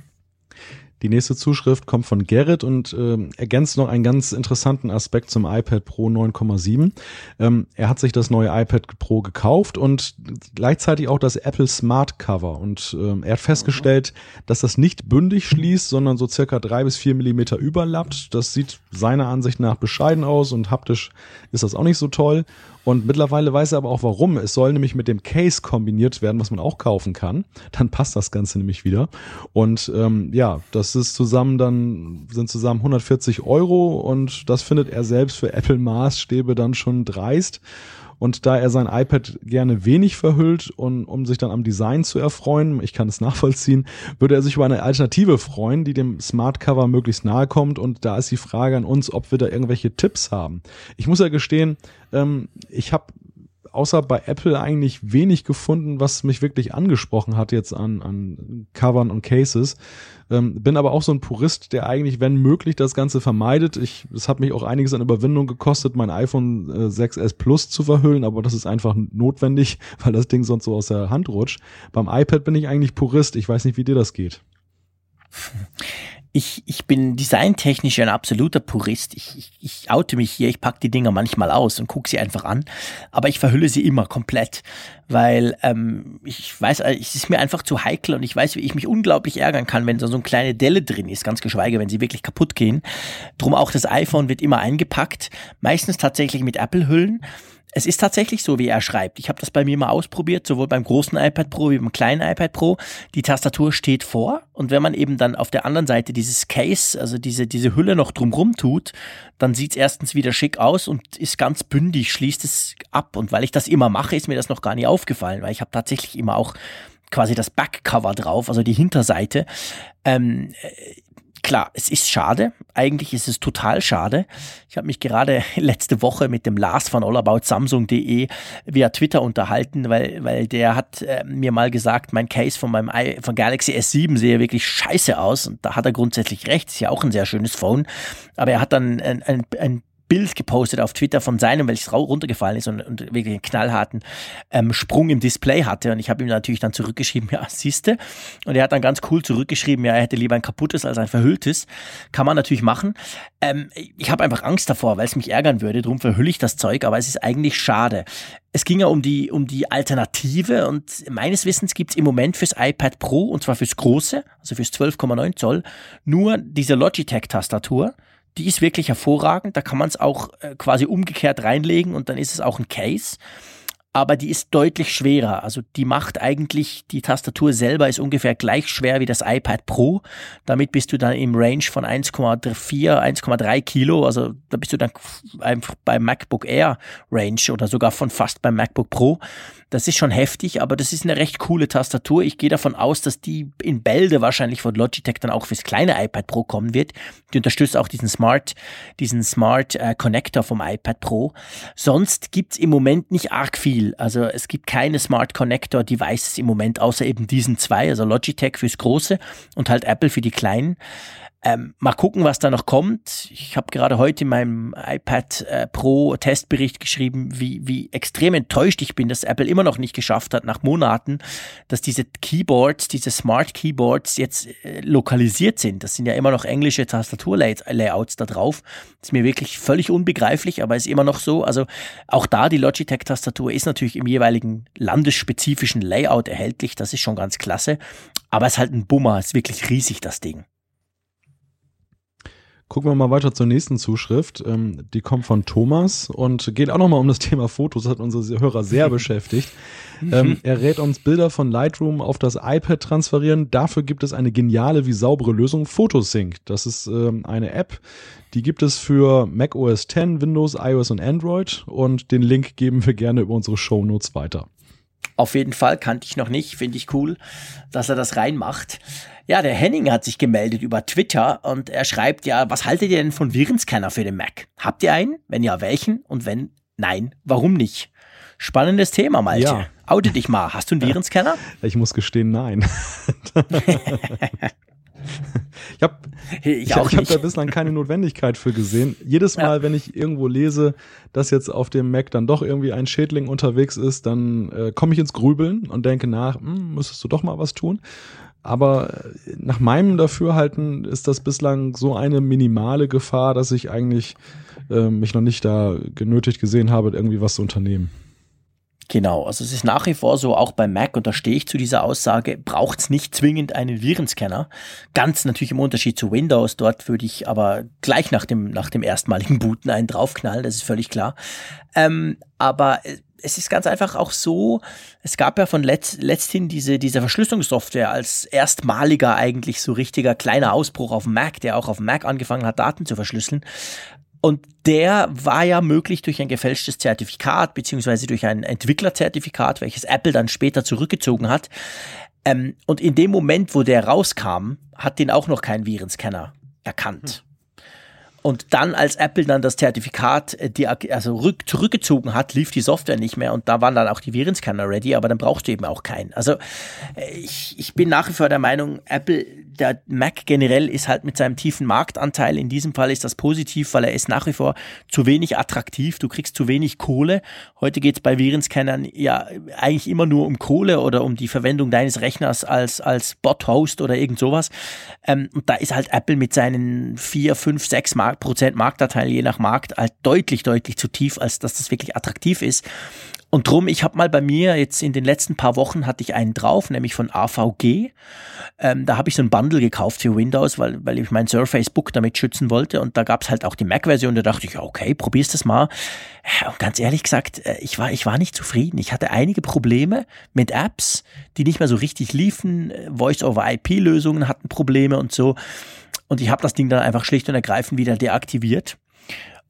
Die nächste Zuschrift kommt von Gerrit und äh, ergänzt noch einen ganz interessanten Aspekt zum iPad Pro 9,7. Ähm, er hat sich das neue iPad Pro gekauft und gleichzeitig auch das Apple Smart Cover. Und ähm, er hat festgestellt, dass das nicht bündig schließt, sondern so circa drei bis vier Millimeter überlappt. Das sieht seiner Ansicht nach bescheiden aus und haptisch ist das auch nicht so toll. Und mittlerweile weiß er aber auch warum. Es soll nämlich mit dem Case kombiniert werden, was man auch kaufen kann. Dann passt das Ganze nämlich wieder. Und ähm, ja, das ist zusammen dann, sind zusammen 140 Euro und das findet er selbst für Apple Maßstäbe dann schon dreist. Und da er sein iPad gerne wenig verhüllt und um sich dann am Design zu erfreuen, ich kann es nachvollziehen, würde er sich über eine Alternative freuen, die dem Smart Cover möglichst nahe kommt. Und da ist die Frage an uns, ob wir da irgendwelche Tipps haben. Ich muss ja gestehen, ähm, ich habe außer bei Apple eigentlich wenig gefunden, was mich wirklich angesprochen hat jetzt an, an Covern und Cases. Ähm, bin aber auch so ein Purist, der eigentlich, wenn möglich, das Ganze vermeidet. Ich, es hat mich auch einiges an Überwindung gekostet, mein iPhone äh, 6S Plus zu verhüllen, aber das ist einfach notwendig, [laughs] weil das Ding sonst so aus der Hand rutscht. Beim iPad bin ich eigentlich Purist. Ich weiß nicht, wie dir das geht [laughs] ich, ich bin designtechnisch ein absoluter Purist. Ich, ich, ich oute mich hier, ich pack die Dinger manchmal aus und gucke sie einfach an, aber ich verhülle sie immer komplett, weil ähm, ich weiß, äh, es ist mir einfach zu heikel und ich weiß, wie ich mich unglaublich ärgern kann, wenn da so eine kleine Delle drin ist, ganz geschweige, wenn sie wirklich kaputt gehen. Drum auch das iPhone wird immer eingepackt, meistens tatsächlich mit Apple-Hüllen es ist tatsächlich so, wie er schreibt. Ich habe das bei mir mal ausprobiert, sowohl beim großen iPad Pro wie beim kleinen iPad Pro. Die Tastatur steht vor und wenn man eben dann auf der anderen Seite dieses Case, also diese, diese Hülle noch drumrum tut, dann sieht es erstens wieder schick aus und ist ganz bündig, schließt es ab. Und weil ich das immer mache, ist mir das noch gar nicht aufgefallen, weil ich habe tatsächlich immer auch quasi das Backcover drauf, also die Hinterseite. Ähm, klar, es ist schade. Eigentlich ist es total schade. Ich habe mich gerade [laughs] letzte Woche mit dem Lars von allaboutsamsung.de via Twitter unterhalten, weil, weil der hat äh, mir mal gesagt, mein Case von meinem I von Galaxy S7 sehe wirklich scheiße aus. Und da hat er grundsätzlich recht. Ist ja auch ein sehr schönes Phone. Aber er hat dann ein, ein, ein Bild gepostet auf Twitter von seinem, welches runtergefallen ist und, und wirklich einen knallharten ähm, Sprung im Display hatte. Und ich habe ihm natürlich dann zurückgeschrieben, [laughs] ja, siehste. Und er hat dann ganz cool zurückgeschrieben, ja, er hätte lieber ein kaputtes als ein verhülltes. Kann man natürlich machen. Ähm, ich habe einfach Angst davor, weil es mich ärgern würde. Darum verhülle ich das Zeug, aber es ist eigentlich schade. Es ging ja um die, um die Alternative und meines Wissens gibt es im Moment fürs iPad Pro, und zwar fürs große, also fürs 12,9 Zoll, nur diese Logitech-Tastatur die ist wirklich hervorragend. Da kann man es auch äh, quasi umgekehrt reinlegen und dann ist es auch ein Case aber die ist deutlich schwerer. Also die macht eigentlich, die Tastatur selber ist ungefähr gleich schwer wie das iPad Pro. Damit bist du dann im Range von 1,4, 1,3 Kilo. Also da bist du dann einfach beim MacBook Air Range oder sogar von fast beim MacBook Pro. Das ist schon heftig, aber das ist eine recht coole Tastatur. Ich gehe davon aus, dass die in Bälde wahrscheinlich von Logitech dann auch fürs kleine iPad Pro kommen wird. Die unterstützt auch diesen Smart, diesen Smart äh, Connector vom iPad Pro. Sonst gibt's im Moment nicht arg viel. Also es gibt keine Smart Connector Devices im Moment, außer eben diesen zwei, also Logitech fürs Große und halt Apple für die kleinen. Ähm, mal gucken, was da noch kommt. Ich habe gerade heute in meinem iPad äh, Pro Testbericht geschrieben, wie, wie extrem enttäuscht ich bin, dass Apple immer noch nicht geschafft hat, nach Monaten, dass diese Keyboards, diese Smart Keyboards jetzt äh, lokalisiert sind. Das sind ja immer noch englische Tastaturlayouts da drauf. Das ist mir wirklich völlig unbegreiflich, aber ist immer noch so. Also auch da die Logitech-Tastatur ist natürlich im jeweiligen landesspezifischen Layout erhältlich. Das ist schon ganz klasse. Aber es ist halt ein Bummer, ist wirklich riesig, das Ding. Gucken wir mal weiter zur nächsten Zuschrift. Ähm, die kommt von Thomas und geht auch nochmal um das Thema Fotos, das hat unsere Hörer sehr [laughs] beschäftigt. Ähm, er rät uns Bilder von Lightroom auf das iPad transferieren. Dafür gibt es eine geniale wie saubere Lösung, Photosync. Das ist ähm, eine App, die gibt es für Mac OS X, Windows, iOS und Android und den Link geben wir gerne über unsere Show Notes weiter. Auf jeden Fall kannte ich noch nicht, finde ich cool, dass er das reinmacht. Ja, der Henning hat sich gemeldet über Twitter und er schreibt ja, was haltet ihr denn von Virenscanner für den Mac? Habt ihr einen? Wenn ja, welchen? Und wenn nein, warum nicht? Spannendes Thema, Malte. Ja. Oute dich mal. Hast du einen Virenscanner? [laughs] Ich muss gestehen, nein. [laughs] ich habe ich, ich, ich hab da bislang keine Notwendigkeit für gesehen. Jedes Mal, ja. wenn ich irgendwo lese, dass jetzt auf dem Mac dann doch irgendwie ein Schädling unterwegs ist, dann äh, komme ich ins Grübeln und denke nach, hm, müsstest du doch mal was tun. Aber nach meinem Dafürhalten ist das bislang so eine minimale Gefahr, dass ich eigentlich äh, mich noch nicht da genötigt gesehen habe, irgendwie was zu unternehmen. Genau, also es ist nach wie vor so, auch bei Mac, und da stehe ich zu dieser Aussage, braucht es nicht zwingend einen Virenscanner. Ganz natürlich im Unterschied zu Windows, dort würde ich aber gleich nach dem, nach dem erstmaligen Booten einen draufknallen, das ist völlig klar. Ähm, aber äh, es ist ganz einfach auch so, es gab ja von letzt, letzthin diese, diese Verschlüsselungssoftware als erstmaliger eigentlich so richtiger kleiner Ausbruch auf Mac, der auch auf Mac angefangen hat, Daten zu verschlüsseln. Und der war ja möglich durch ein gefälschtes Zertifikat beziehungsweise durch ein Entwicklerzertifikat, welches Apple dann später zurückgezogen hat. Ähm, und in dem Moment, wo der rauskam, hat den auch noch kein Virenscanner erkannt. Hm. Und dann, als Apple dann das Zertifikat äh, die, also rück, zurückgezogen hat, lief die Software nicht mehr und da waren dann auch die Virenscanner ready, aber dann brauchst du eben auch keinen. Also äh, ich, ich bin nach wie vor der Meinung, Apple, der Mac generell ist halt mit seinem tiefen Marktanteil, in diesem Fall ist das positiv, weil er ist nach wie vor zu wenig attraktiv, du kriegst zu wenig Kohle. Heute geht es bei Virenscannern ja eigentlich immer nur um Kohle oder um die Verwendung deines Rechners als, als Bot-Host oder irgend sowas. Ähm, und da ist halt Apple mit seinen vier, fünf, sechs Mark Prozent Marktanteil je nach Markt halt deutlich, deutlich zu tief, als dass das wirklich attraktiv ist. Und drum, ich habe mal bei mir jetzt in den letzten paar Wochen hatte ich einen drauf, nämlich von AVG. Ähm, da habe ich so ein Bundle gekauft für Windows, weil, weil ich mein Surface Book damit schützen wollte. Und da gab es halt auch die Mac-Version. Da dachte ich, okay, probier's das mal. Und ganz ehrlich gesagt, äh, ich war, ich war nicht zufrieden. Ich hatte einige Probleme mit Apps, die nicht mehr so richtig liefen. Voice-over-IP-Lösungen hatten Probleme und so. Und ich habe das Ding dann einfach schlicht und ergreifend wieder deaktiviert.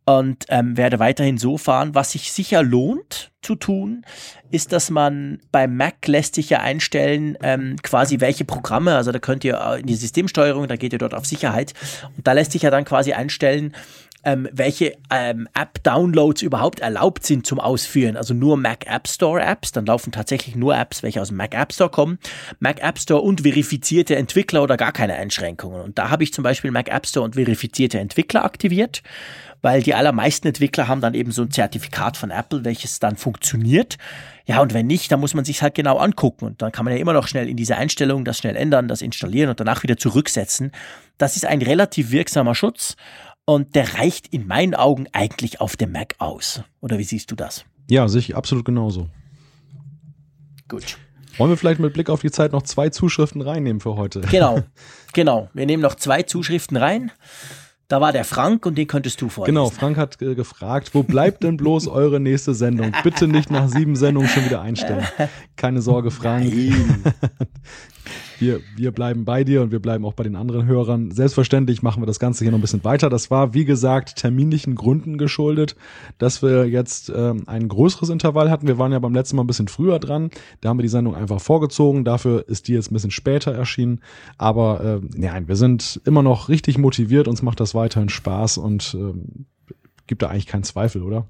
Und ähm, werde weiterhin so fahren. Was sich sicher lohnt zu tun, ist, dass man beim Mac lässt sich ja einstellen, ähm, quasi welche Programme, also da könnt ihr in die Systemsteuerung, da geht ihr dort auf Sicherheit. Und da lässt sich ja dann quasi einstellen, ähm, welche ähm, App-Downloads überhaupt erlaubt sind zum Ausführen. Also nur Mac App Store Apps, dann laufen tatsächlich nur Apps, welche aus dem Mac App Store kommen. Mac App Store und verifizierte Entwickler oder gar keine Einschränkungen. Und da habe ich zum Beispiel Mac App Store und verifizierte Entwickler aktiviert weil die allermeisten Entwickler haben dann eben so ein Zertifikat von Apple, welches dann funktioniert. Ja, und wenn nicht, dann muss man sich halt genau angucken und dann kann man ja immer noch schnell in diese Einstellung das schnell ändern, das installieren und danach wieder zurücksetzen. Das ist ein relativ wirksamer Schutz und der reicht in meinen Augen eigentlich auf dem Mac aus. Oder wie siehst du das? Ja, sehe ich absolut genauso. Gut. Wollen wir vielleicht mit Blick auf die Zeit noch zwei Zuschriften reinnehmen für heute? Genau, [laughs] genau. Wir nehmen noch zwei Zuschriften rein. Da war der Frank und den könntest du vorlesen. Genau, Frank hat äh, gefragt, wo bleibt denn bloß eure nächste Sendung? Bitte nicht nach sieben Sendungen schon wieder einstellen. Keine Sorge, Frank. [laughs] wir, wir bleiben bei dir und wir bleiben auch bei den anderen Hörern. Selbstverständlich machen wir das Ganze hier noch ein bisschen weiter. Das war, wie gesagt, terminlichen Gründen geschuldet, dass wir jetzt ähm, ein größeres Intervall hatten. Wir waren ja beim letzten Mal ein bisschen früher dran. Da haben wir die Sendung einfach vorgezogen. Dafür ist die jetzt ein bisschen später erschienen. Aber äh, nein, wir sind immer noch richtig motiviert. Uns macht das weiterhin Spaß und ähm, gibt da eigentlich keinen Zweifel, oder?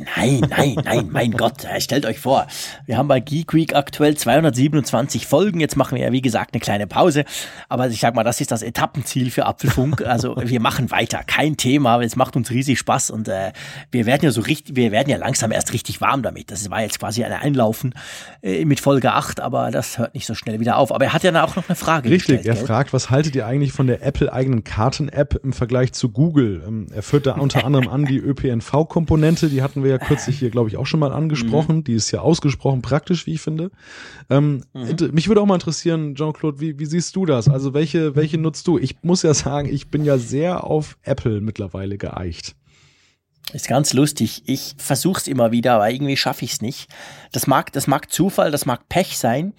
Nein, nein, nein, mein [laughs] Gott, stellt euch vor, wir haben bei Geek Week aktuell 227 Folgen. Jetzt machen wir ja, wie gesagt, eine kleine Pause. Aber ich sag mal, das ist das Etappenziel für Apfelfunk. Also [laughs] wir machen weiter, kein Thema. Es macht uns riesig Spaß und äh, wir werden ja so richtig, wir werden ja langsam erst richtig warm damit. Das war jetzt quasi ein Einlaufen äh, mit Folge 8, aber das hört nicht so schnell wieder auf. Aber er hat ja auch noch eine Frage Richtig, gestellt, er gell? fragt, was haltet ihr eigentlich von der Apple-eigenen Karten-App im Vergleich zu Google? Ähm, er führt da unter [laughs] anderem an die ÖPNV-Komponente, die hatten wir ja kürzlich hier, glaube ich, auch schon mal angesprochen. Mhm. Die ist ja ausgesprochen praktisch, wie ich finde. Ähm, mhm. Mich würde auch mal interessieren, Jean-Claude, wie, wie siehst du das? Also welche, welche nutzt du? Ich muss ja sagen, ich bin ja sehr auf Apple mittlerweile geeicht. Ist ganz lustig. Ich versuch's immer wieder, aber irgendwie schaffe ich's nicht. Das mag, das mag Zufall, das mag Pech sein.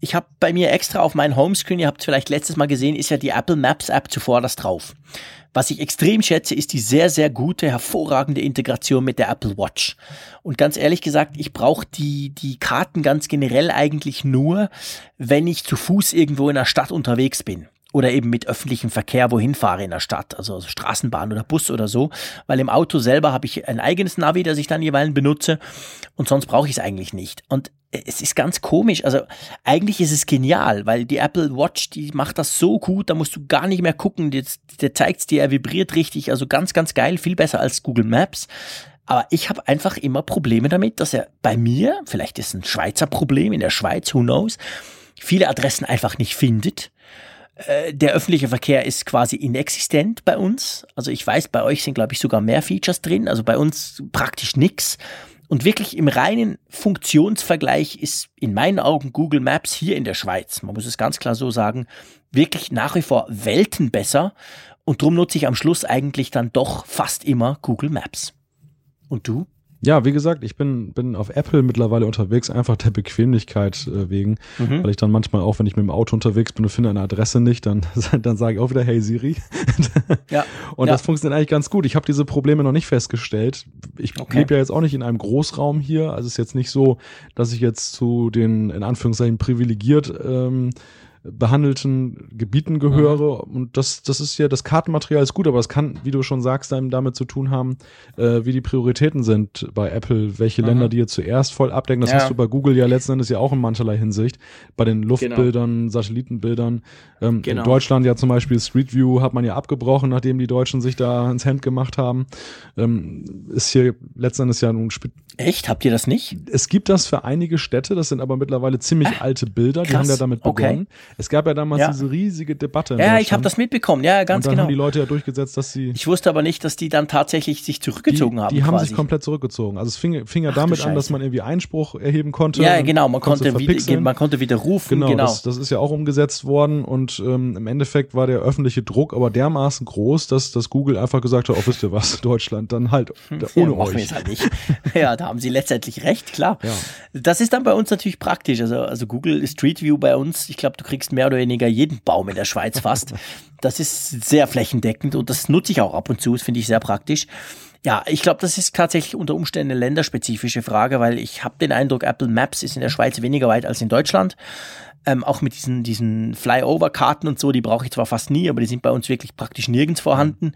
Ich habe bei mir extra auf meinem Homescreen, ihr habt vielleicht letztes Mal gesehen, ist ja die Apple Maps App zuvor das drauf. Was ich extrem schätze, ist die sehr, sehr gute, hervorragende Integration mit der Apple Watch. Und ganz ehrlich gesagt, ich brauche die, die Karten ganz generell eigentlich nur, wenn ich zu Fuß irgendwo in der Stadt unterwegs bin oder eben mit öffentlichem Verkehr wohin fahre in der Stadt, also Straßenbahn oder Bus oder so, weil im Auto selber habe ich ein eigenes Navi, das ich dann jeweils benutze und sonst brauche ich es eigentlich nicht. Und es ist ganz komisch, also eigentlich ist es genial, weil die Apple Watch, die macht das so gut, da musst du gar nicht mehr gucken, der, zeigt es dir, er vibriert richtig, also ganz, ganz geil, viel besser als Google Maps. Aber ich habe einfach immer Probleme damit, dass er bei mir, vielleicht ist es ein Schweizer Problem in der Schweiz, who knows, viele Adressen einfach nicht findet. Äh, der öffentliche Verkehr ist quasi inexistent bei uns. Also ich weiß, bei euch sind, glaube ich, sogar mehr Features drin. Also bei uns praktisch nix. Und wirklich im reinen Funktionsvergleich ist in meinen Augen Google Maps hier in der Schweiz, man muss es ganz klar so sagen, wirklich nach wie vor Welten besser. Und darum nutze ich am Schluss eigentlich dann doch fast immer Google Maps. Und du? Ja, wie gesagt, ich bin, bin auf Apple mittlerweile unterwegs, einfach der Bequemlichkeit äh, wegen, mhm. weil ich dann manchmal auch, wenn ich mit dem Auto unterwegs bin und finde eine Adresse nicht, dann, [laughs] dann sage ich auch wieder, hey Siri. [laughs] ja. Und ja. das funktioniert eigentlich ganz gut. Ich habe diese Probleme noch nicht festgestellt. Ich okay. lebe ja jetzt auch nicht in einem Großraum hier, also es ist jetzt nicht so, dass ich jetzt zu den, in Anführungszeichen, privilegiert ähm, behandelten Gebieten gehöre. Mhm. Und das, das ist ja, das Kartenmaterial ist gut, aber es kann, wie du schon sagst, damit zu tun haben, äh, wie die Prioritäten sind bei Apple, welche mhm. Länder die jetzt zuerst voll abdecken. Das ja. hast du bei Google ja letzten Endes ja auch in mancherlei Hinsicht. Bei den Luftbildern, genau. Satellitenbildern. Ähm, genau. In Deutschland ja zum Beispiel Street View hat man ja abgebrochen, nachdem die Deutschen sich da ins Hemd gemacht haben. Ähm, ist hier letzten Endes ja nun Echt? Habt ihr das nicht? Es gibt das für einige Städte, das sind aber mittlerweile ziemlich äh, alte Bilder, die haben ja damit begonnen. Okay. Es gab ja damals ja. diese riesige Debatte. ja, ich habe das mitbekommen, ja, ganz und dann genau. haben die Leute ja durchgesetzt, dass sie. Ich wusste aber nicht, dass die dann tatsächlich sich zurückgezogen die, haben. Die haben quasi. sich komplett zurückgezogen. Also es fing, fing ja Ach, damit an, dass man irgendwie Einspruch erheben konnte. Ja, genau, man konnte, wieder, man konnte wieder rufen. Genau, genau. Das, das, ist ja auch umgesetzt worden und ähm, im Endeffekt war der öffentliche Druck aber dermaßen groß, dass, dass Google einfach gesagt hat, oh, wisst ihr was, [laughs] Deutschland, dann halt hm, ohne ja, euch. Halt nicht. [laughs] ja, da haben sie letztendlich recht, klar. Ja. Das ist dann bei uns natürlich praktisch. Also, also Google Street View bei uns, ich glaube, du kriegst mehr oder weniger jeden Baum in der Schweiz fast. [laughs] Das ist sehr flächendeckend und das nutze ich auch ab und zu, das finde ich sehr praktisch. Ja, ich glaube, das ist tatsächlich unter Umständen eine länderspezifische Frage, weil ich habe den Eindruck, Apple Maps ist in der Schweiz weniger weit als in Deutschland. Ähm, auch mit diesen, diesen Flyover-Karten und so, die brauche ich zwar fast nie, aber die sind bei uns wirklich praktisch nirgends vorhanden.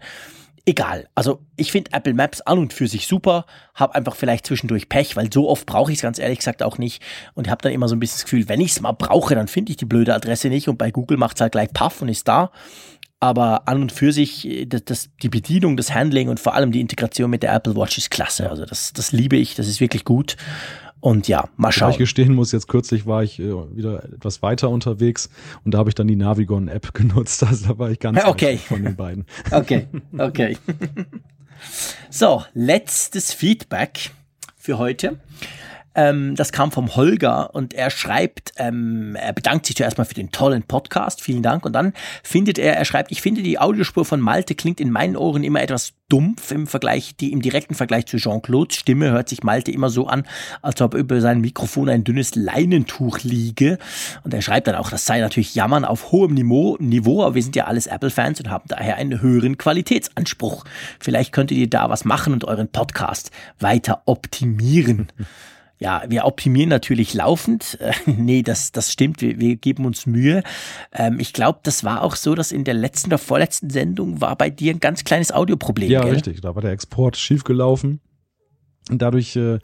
Egal. Also ich finde Apple Maps an und für sich super, habe einfach vielleicht zwischendurch Pech, weil so oft brauche ich es ganz ehrlich gesagt auch nicht und habe dann immer so ein bisschen das Gefühl, wenn ich es mal brauche, dann finde ich die blöde Adresse nicht und bei Google macht es halt gleich Puff und ist da. Aber an und für sich, äh, das, das, die Bedienung, das Handling und vor allem die Integration mit der Apple Watch ist klasse. Also das, das liebe ich, das ist wirklich gut. Und ja, mal schauen. ich gestehen muss, jetzt kürzlich war ich äh, wieder etwas weiter unterwegs und da habe ich dann die Navigon-App [laughs] genutzt. Also da war ich ganz [laughs] okay. von den beiden. [laughs] Okay, okay. so, letztes Feedback für heute. Ähm, das kam vom Holger und er schreibt, ähm, er bedankt sich zuerst mal für den tollen Podcast, vielen Dank. Und dann findet er, er schreibt, ich finde die Audiospur von Malte klingt in meinen Ohren immer etwas dumpf im Vergleich, die im direkten Vergleich zu Jean-Claudes Stimme hört sich Malte immer so an, als ob über sein Mikrofon ein dünnes Leinentuch liege. Und er schreibt dann auch, das sei natürlich Jammern auf hohem Niveau, Niveau aber wir sind ja alles Apple-Fans und haben daher einen höheren Qualitätsanspruch. Vielleicht könntet ihr da was machen und euren Podcast weiter optimieren. Ja, wir optimieren natürlich laufend. Äh, [laughs] nee, das, das stimmt. Wir, wir geben uns Mühe. Ähm, ich glaube, das war auch so, dass in der letzten oder vorletzten Sendung war bei dir ein ganz kleines Audioproblem. Ja, gell? richtig. Da war der Export schiefgelaufen. Und dadurch äh,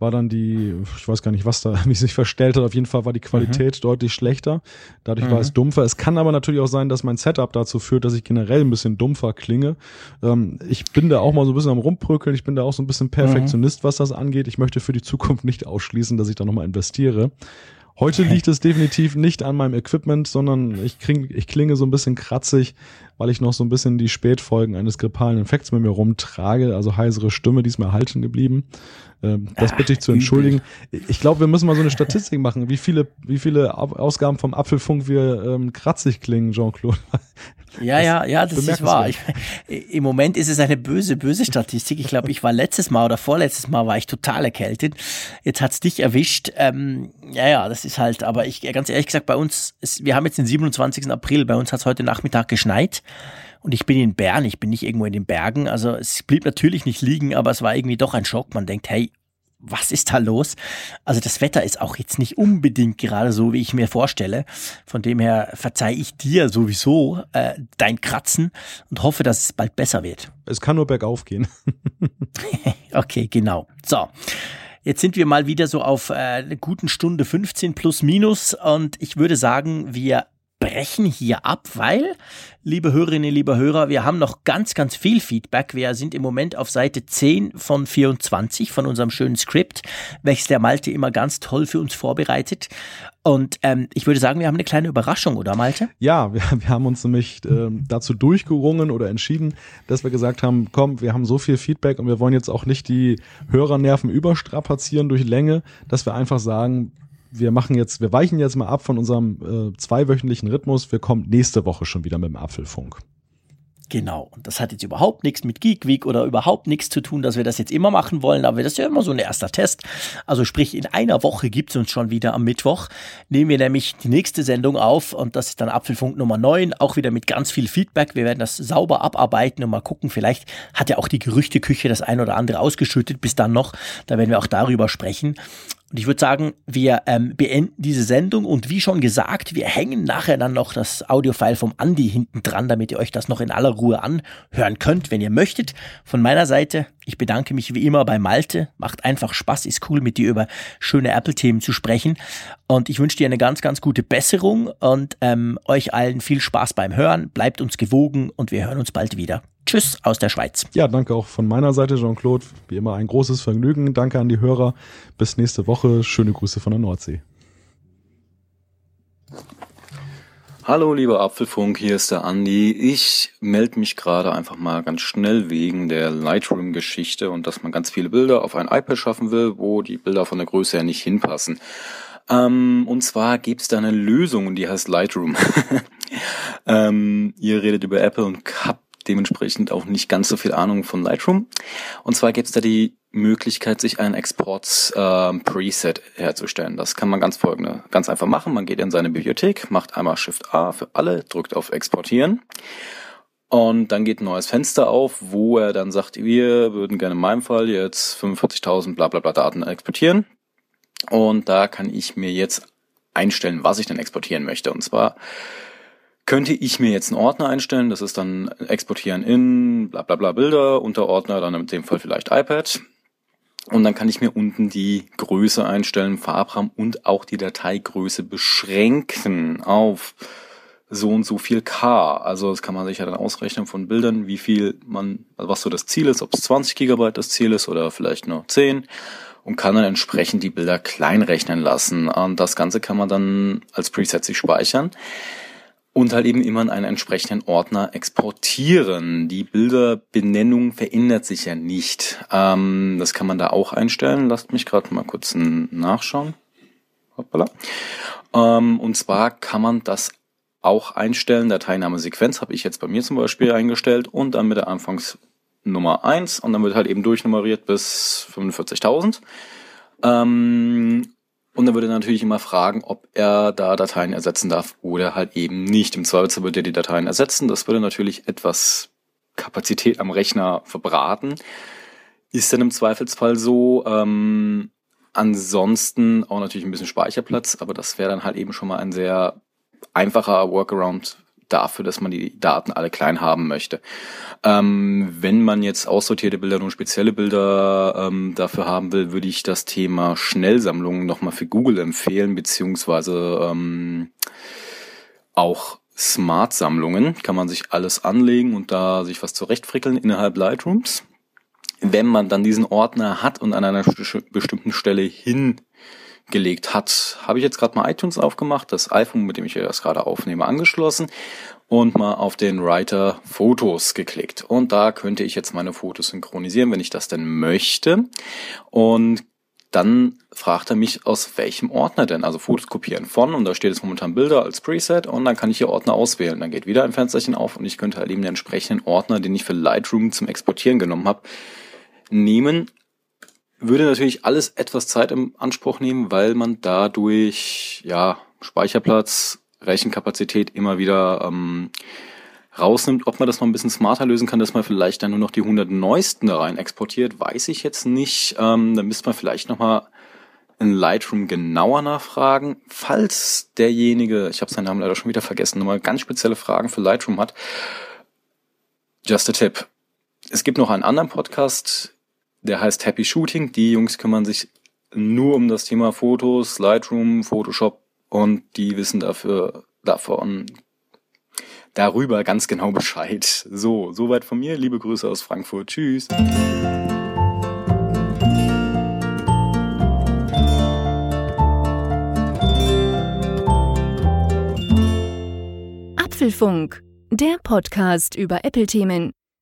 war dann die, ich weiß gar nicht, was da [laughs] wie sich verstellt hat, auf jeden Fall war die Qualität mhm. deutlich schlechter. Dadurch mhm. war es dumpfer. Es kann aber natürlich auch sein, dass mein Setup dazu führt, dass ich generell ein bisschen dumpfer klinge. Ähm, ich bin da auch mal so ein bisschen am Rumbröckeln. Ich bin da auch so ein bisschen Perfektionist, mhm. was das angeht. Ich möchte für die Zukunft nicht ausschließen, dass ich da nochmal investiere. Heute liegt es definitiv nicht an meinem Equipment, sondern ich, kling, ich klinge so ein bisschen kratzig, weil ich noch so ein bisschen die Spätfolgen eines grippalen Infekts mit mir rumtrage, also heisere Stimme, die ist mir erhalten geblieben. Ähm, das bitte ich zu entschuldigen. Ich glaube, wir müssen mal so eine Statistik machen, wie viele, wie viele Ausgaben vom Apfelfunk wir ähm, kratzig klingen, Jean-Claude. [laughs] Ja, ja, ja, das ist wahr. Ich, Im Moment ist es eine böse, böse Statistik. Ich glaube, ich war letztes Mal oder vorletztes Mal war ich total erkältet. Jetzt hat's dich erwischt. Ähm, ja, ja, das ist halt, aber ich, ganz ehrlich gesagt, bei uns, ist, wir haben jetzt den 27. April, bei uns hat's heute Nachmittag geschneit. Und ich bin in Bern, ich bin nicht irgendwo in den Bergen. Also es blieb natürlich nicht liegen, aber es war irgendwie doch ein Schock. Man denkt, hey, was ist da los? Also das Wetter ist auch jetzt nicht unbedingt gerade so, wie ich mir vorstelle. Von dem her verzeih ich dir sowieso äh, dein Kratzen und hoffe, dass es bald besser wird. Es kann nur bergauf gehen. [laughs] okay, genau. So. Jetzt sind wir mal wieder so auf äh, eine guten Stunde 15 plus minus und ich würde sagen, wir brechen hier ab, weil, liebe Hörerinnen, liebe Hörer, wir haben noch ganz, ganz viel Feedback. Wir sind im Moment auf Seite 10 von 24 von unserem schönen Skript, welches der Malte immer ganz toll für uns vorbereitet. Und ähm, ich würde sagen, wir haben eine kleine Überraschung, oder Malte? Ja, [laughs] wir, wir haben uns nämlich äh, dazu durchgerungen oder entschieden, dass wir gesagt haben, komm, wir haben so viel Feedback und wir wollen jetzt auch nicht die Hörernerven überstrapazieren durch Länge, dass wir einfach sagen, wir machen jetzt, wir weichen jetzt mal ab von unserem äh, zweiwöchentlichen Rhythmus. Wir kommen nächste Woche schon wieder mit dem Apfelfunk. Genau. Und das hat jetzt überhaupt nichts mit Geek Week oder überhaupt nichts zu tun, dass wir das jetzt immer machen wollen, aber das ist ja immer so ein erster Test. Also sprich, in einer Woche gibt's uns schon wieder am Mittwoch. Nehmen wir nämlich die nächste Sendung auf und das ist dann Apfelfunk Nummer 9, auch wieder mit ganz viel Feedback. Wir werden das sauber abarbeiten und mal gucken, vielleicht hat ja auch die Gerüchteküche das ein oder andere ausgeschüttet bis dann noch. Da werden wir auch darüber sprechen. Und ich würde sagen, wir ähm, beenden diese Sendung und wie schon gesagt, wir hängen nachher dann noch das Audiofile vom Andi hinten dran, damit ihr euch das noch in aller Ruhe anhören könnt, wenn ihr möchtet. Von meiner Seite, ich bedanke mich wie immer bei Malte. Macht einfach Spaß, ist cool mit dir über schöne Apple-Themen zu sprechen. Und ich wünsche dir eine ganz, ganz gute Besserung und ähm, euch allen viel Spaß beim Hören. Bleibt uns gewogen und wir hören uns bald wieder. Tschüss aus der Schweiz. Ja, danke auch von meiner Seite, Jean-Claude. Wie immer ein großes Vergnügen. Danke an die Hörer. Bis nächste Woche. Schöne Grüße von der Nordsee. Hallo, lieber Apfelfunk, hier ist der Andi. Ich melde mich gerade einfach mal ganz schnell wegen der Lightroom-Geschichte und dass man ganz viele Bilder auf ein iPad schaffen will, wo die Bilder von der Größe her nicht hinpassen. Ähm, und zwar gibt es da eine Lösung, die heißt Lightroom. [laughs] ähm, ihr redet über Apple und habt dementsprechend auch nicht ganz so viel Ahnung von Lightroom. Und zwar gibt es da die Möglichkeit, sich ein Exports-Preset ähm, herzustellen. Das kann man ganz folgende, ganz einfach machen. Man geht in seine Bibliothek, macht einmal Shift A für alle, drückt auf Exportieren. Und dann geht ein neues Fenster auf, wo er dann sagt, wir würden gerne in meinem Fall jetzt 45.000 bla bla bla Daten exportieren. Und da kann ich mir jetzt einstellen, was ich denn exportieren möchte. Und zwar könnte ich mir jetzt einen Ordner einstellen, das ist dann exportieren in bla bla bla Bilder, Unterordner, dann in dem Fall vielleicht iPad. Und dann kann ich mir unten die Größe einstellen, Farbraum und auch die Dateigröße beschränken auf so und so viel K. Also das kann man sich ja dann ausrechnen von Bildern, wie viel man, was so das Ziel ist, ob es 20 Gigabyte das Ziel ist oder vielleicht nur 10 und kann dann entsprechend die Bilder klein rechnen lassen. Und das Ganze kann man dann als Preset sich speichern und halt eben immer in einen entsprechenden Ordner exportieren. Die Bilderbenennung verändert sich ja nicht. Ähm, das kann man da auch einstellen. Lasst mich gerade mal kurz nachschauen. Hoppala. Ähm, und zwar kann man das auch einstellen. Dateiname Sequenz habe ich jetzt bei mir zum Beispiel eingestellt und dann mit der Anfangsnummer 1 und dann wird halt eben durchnummeriert bis 45.000. Ähm, und dann würde er natürlich immer fragen, ob er da Dateien ersetzen darf oder halt eben nicht. Im Zweifelsfall würde er die Dateien ersetzen. Das würde natürlich etwas Kapazität am Rechner verbraten. Ist dann im Zweifelsfall so. Ähm, ansonsten auch natürlich ein bisschen Speicherplatz, aber das wäre dann halt eben schon mal ein sehr einfacher Workaround dafür, dass man die Daten alle klein haben möchte. Ähm, wenn man jetzt aussortierte Bilder und spezielle Bilder ähm, dafür haben will, würde ich das Thema Schnellsammlungen nochmal für Google empfehlen, beziehungsweise ähm, auch Smart-Sammlungen. Kann man sich alles anlegen und da sich was zurechtfrickeln innerhalb Lightrooms. Wenn man dann diesen Ordner hat und an einer bestimmten Stelle hin gelegt hat. Habe ich jetzt gerade mal iTunes aufgemacht, das iPhone, mit dem ich das gerade aufnehme, angeschlossen und mal auf den Writer Fotos geklickt. Und da könnte ich jetzt meine Fotos synchronisieren, wenn ich das denn möchte. Und dann fragt er mich, aus welchem Ordner denn? Also Fotos kopieren von und da steht jetzt momentan Bilder als Preset und dann kann ich hier Ordner auswählen. Dann geht wieder ein Fensterchen auf und ich könnte halt eben den entsprechenden Ordner, den ich für Lightroom zum Exportieren genommen habe, nehmen, würde natürlich alles etwas Zeit im Anspruch nehmen, weil man dadurch ja Speicherplatz, Rechenkapazität immer wieder ähm, rausnimmt. Ob man das noch ein bisschen smarter lösen kann, dass man vielleicht dann nur noch die 100 neuesten da rein exportiert, weiß ich jetzt nicht. Ähm, da müsste man vielleicht noch mal in Lightroom genauer nachfragen. Falls derjenige, ich habe seinen Namen leider schon wieder vergessen, nochmal ganz spezielle Fragen für Lightroom hat, just a tip. Es gibt noch einen anderen Podcast, der heißt Happy Shooting. Die Jungs kümmern sich nur um das Thema Fotos, Lightroom, Photoshop und die wissen dafür davon darüber ganz genau Bescheid. So, soweit von mir. Liebe Grüße aus Frankfurt. Tschüss. Apfelfunk, der Podcast über Apple-Themen.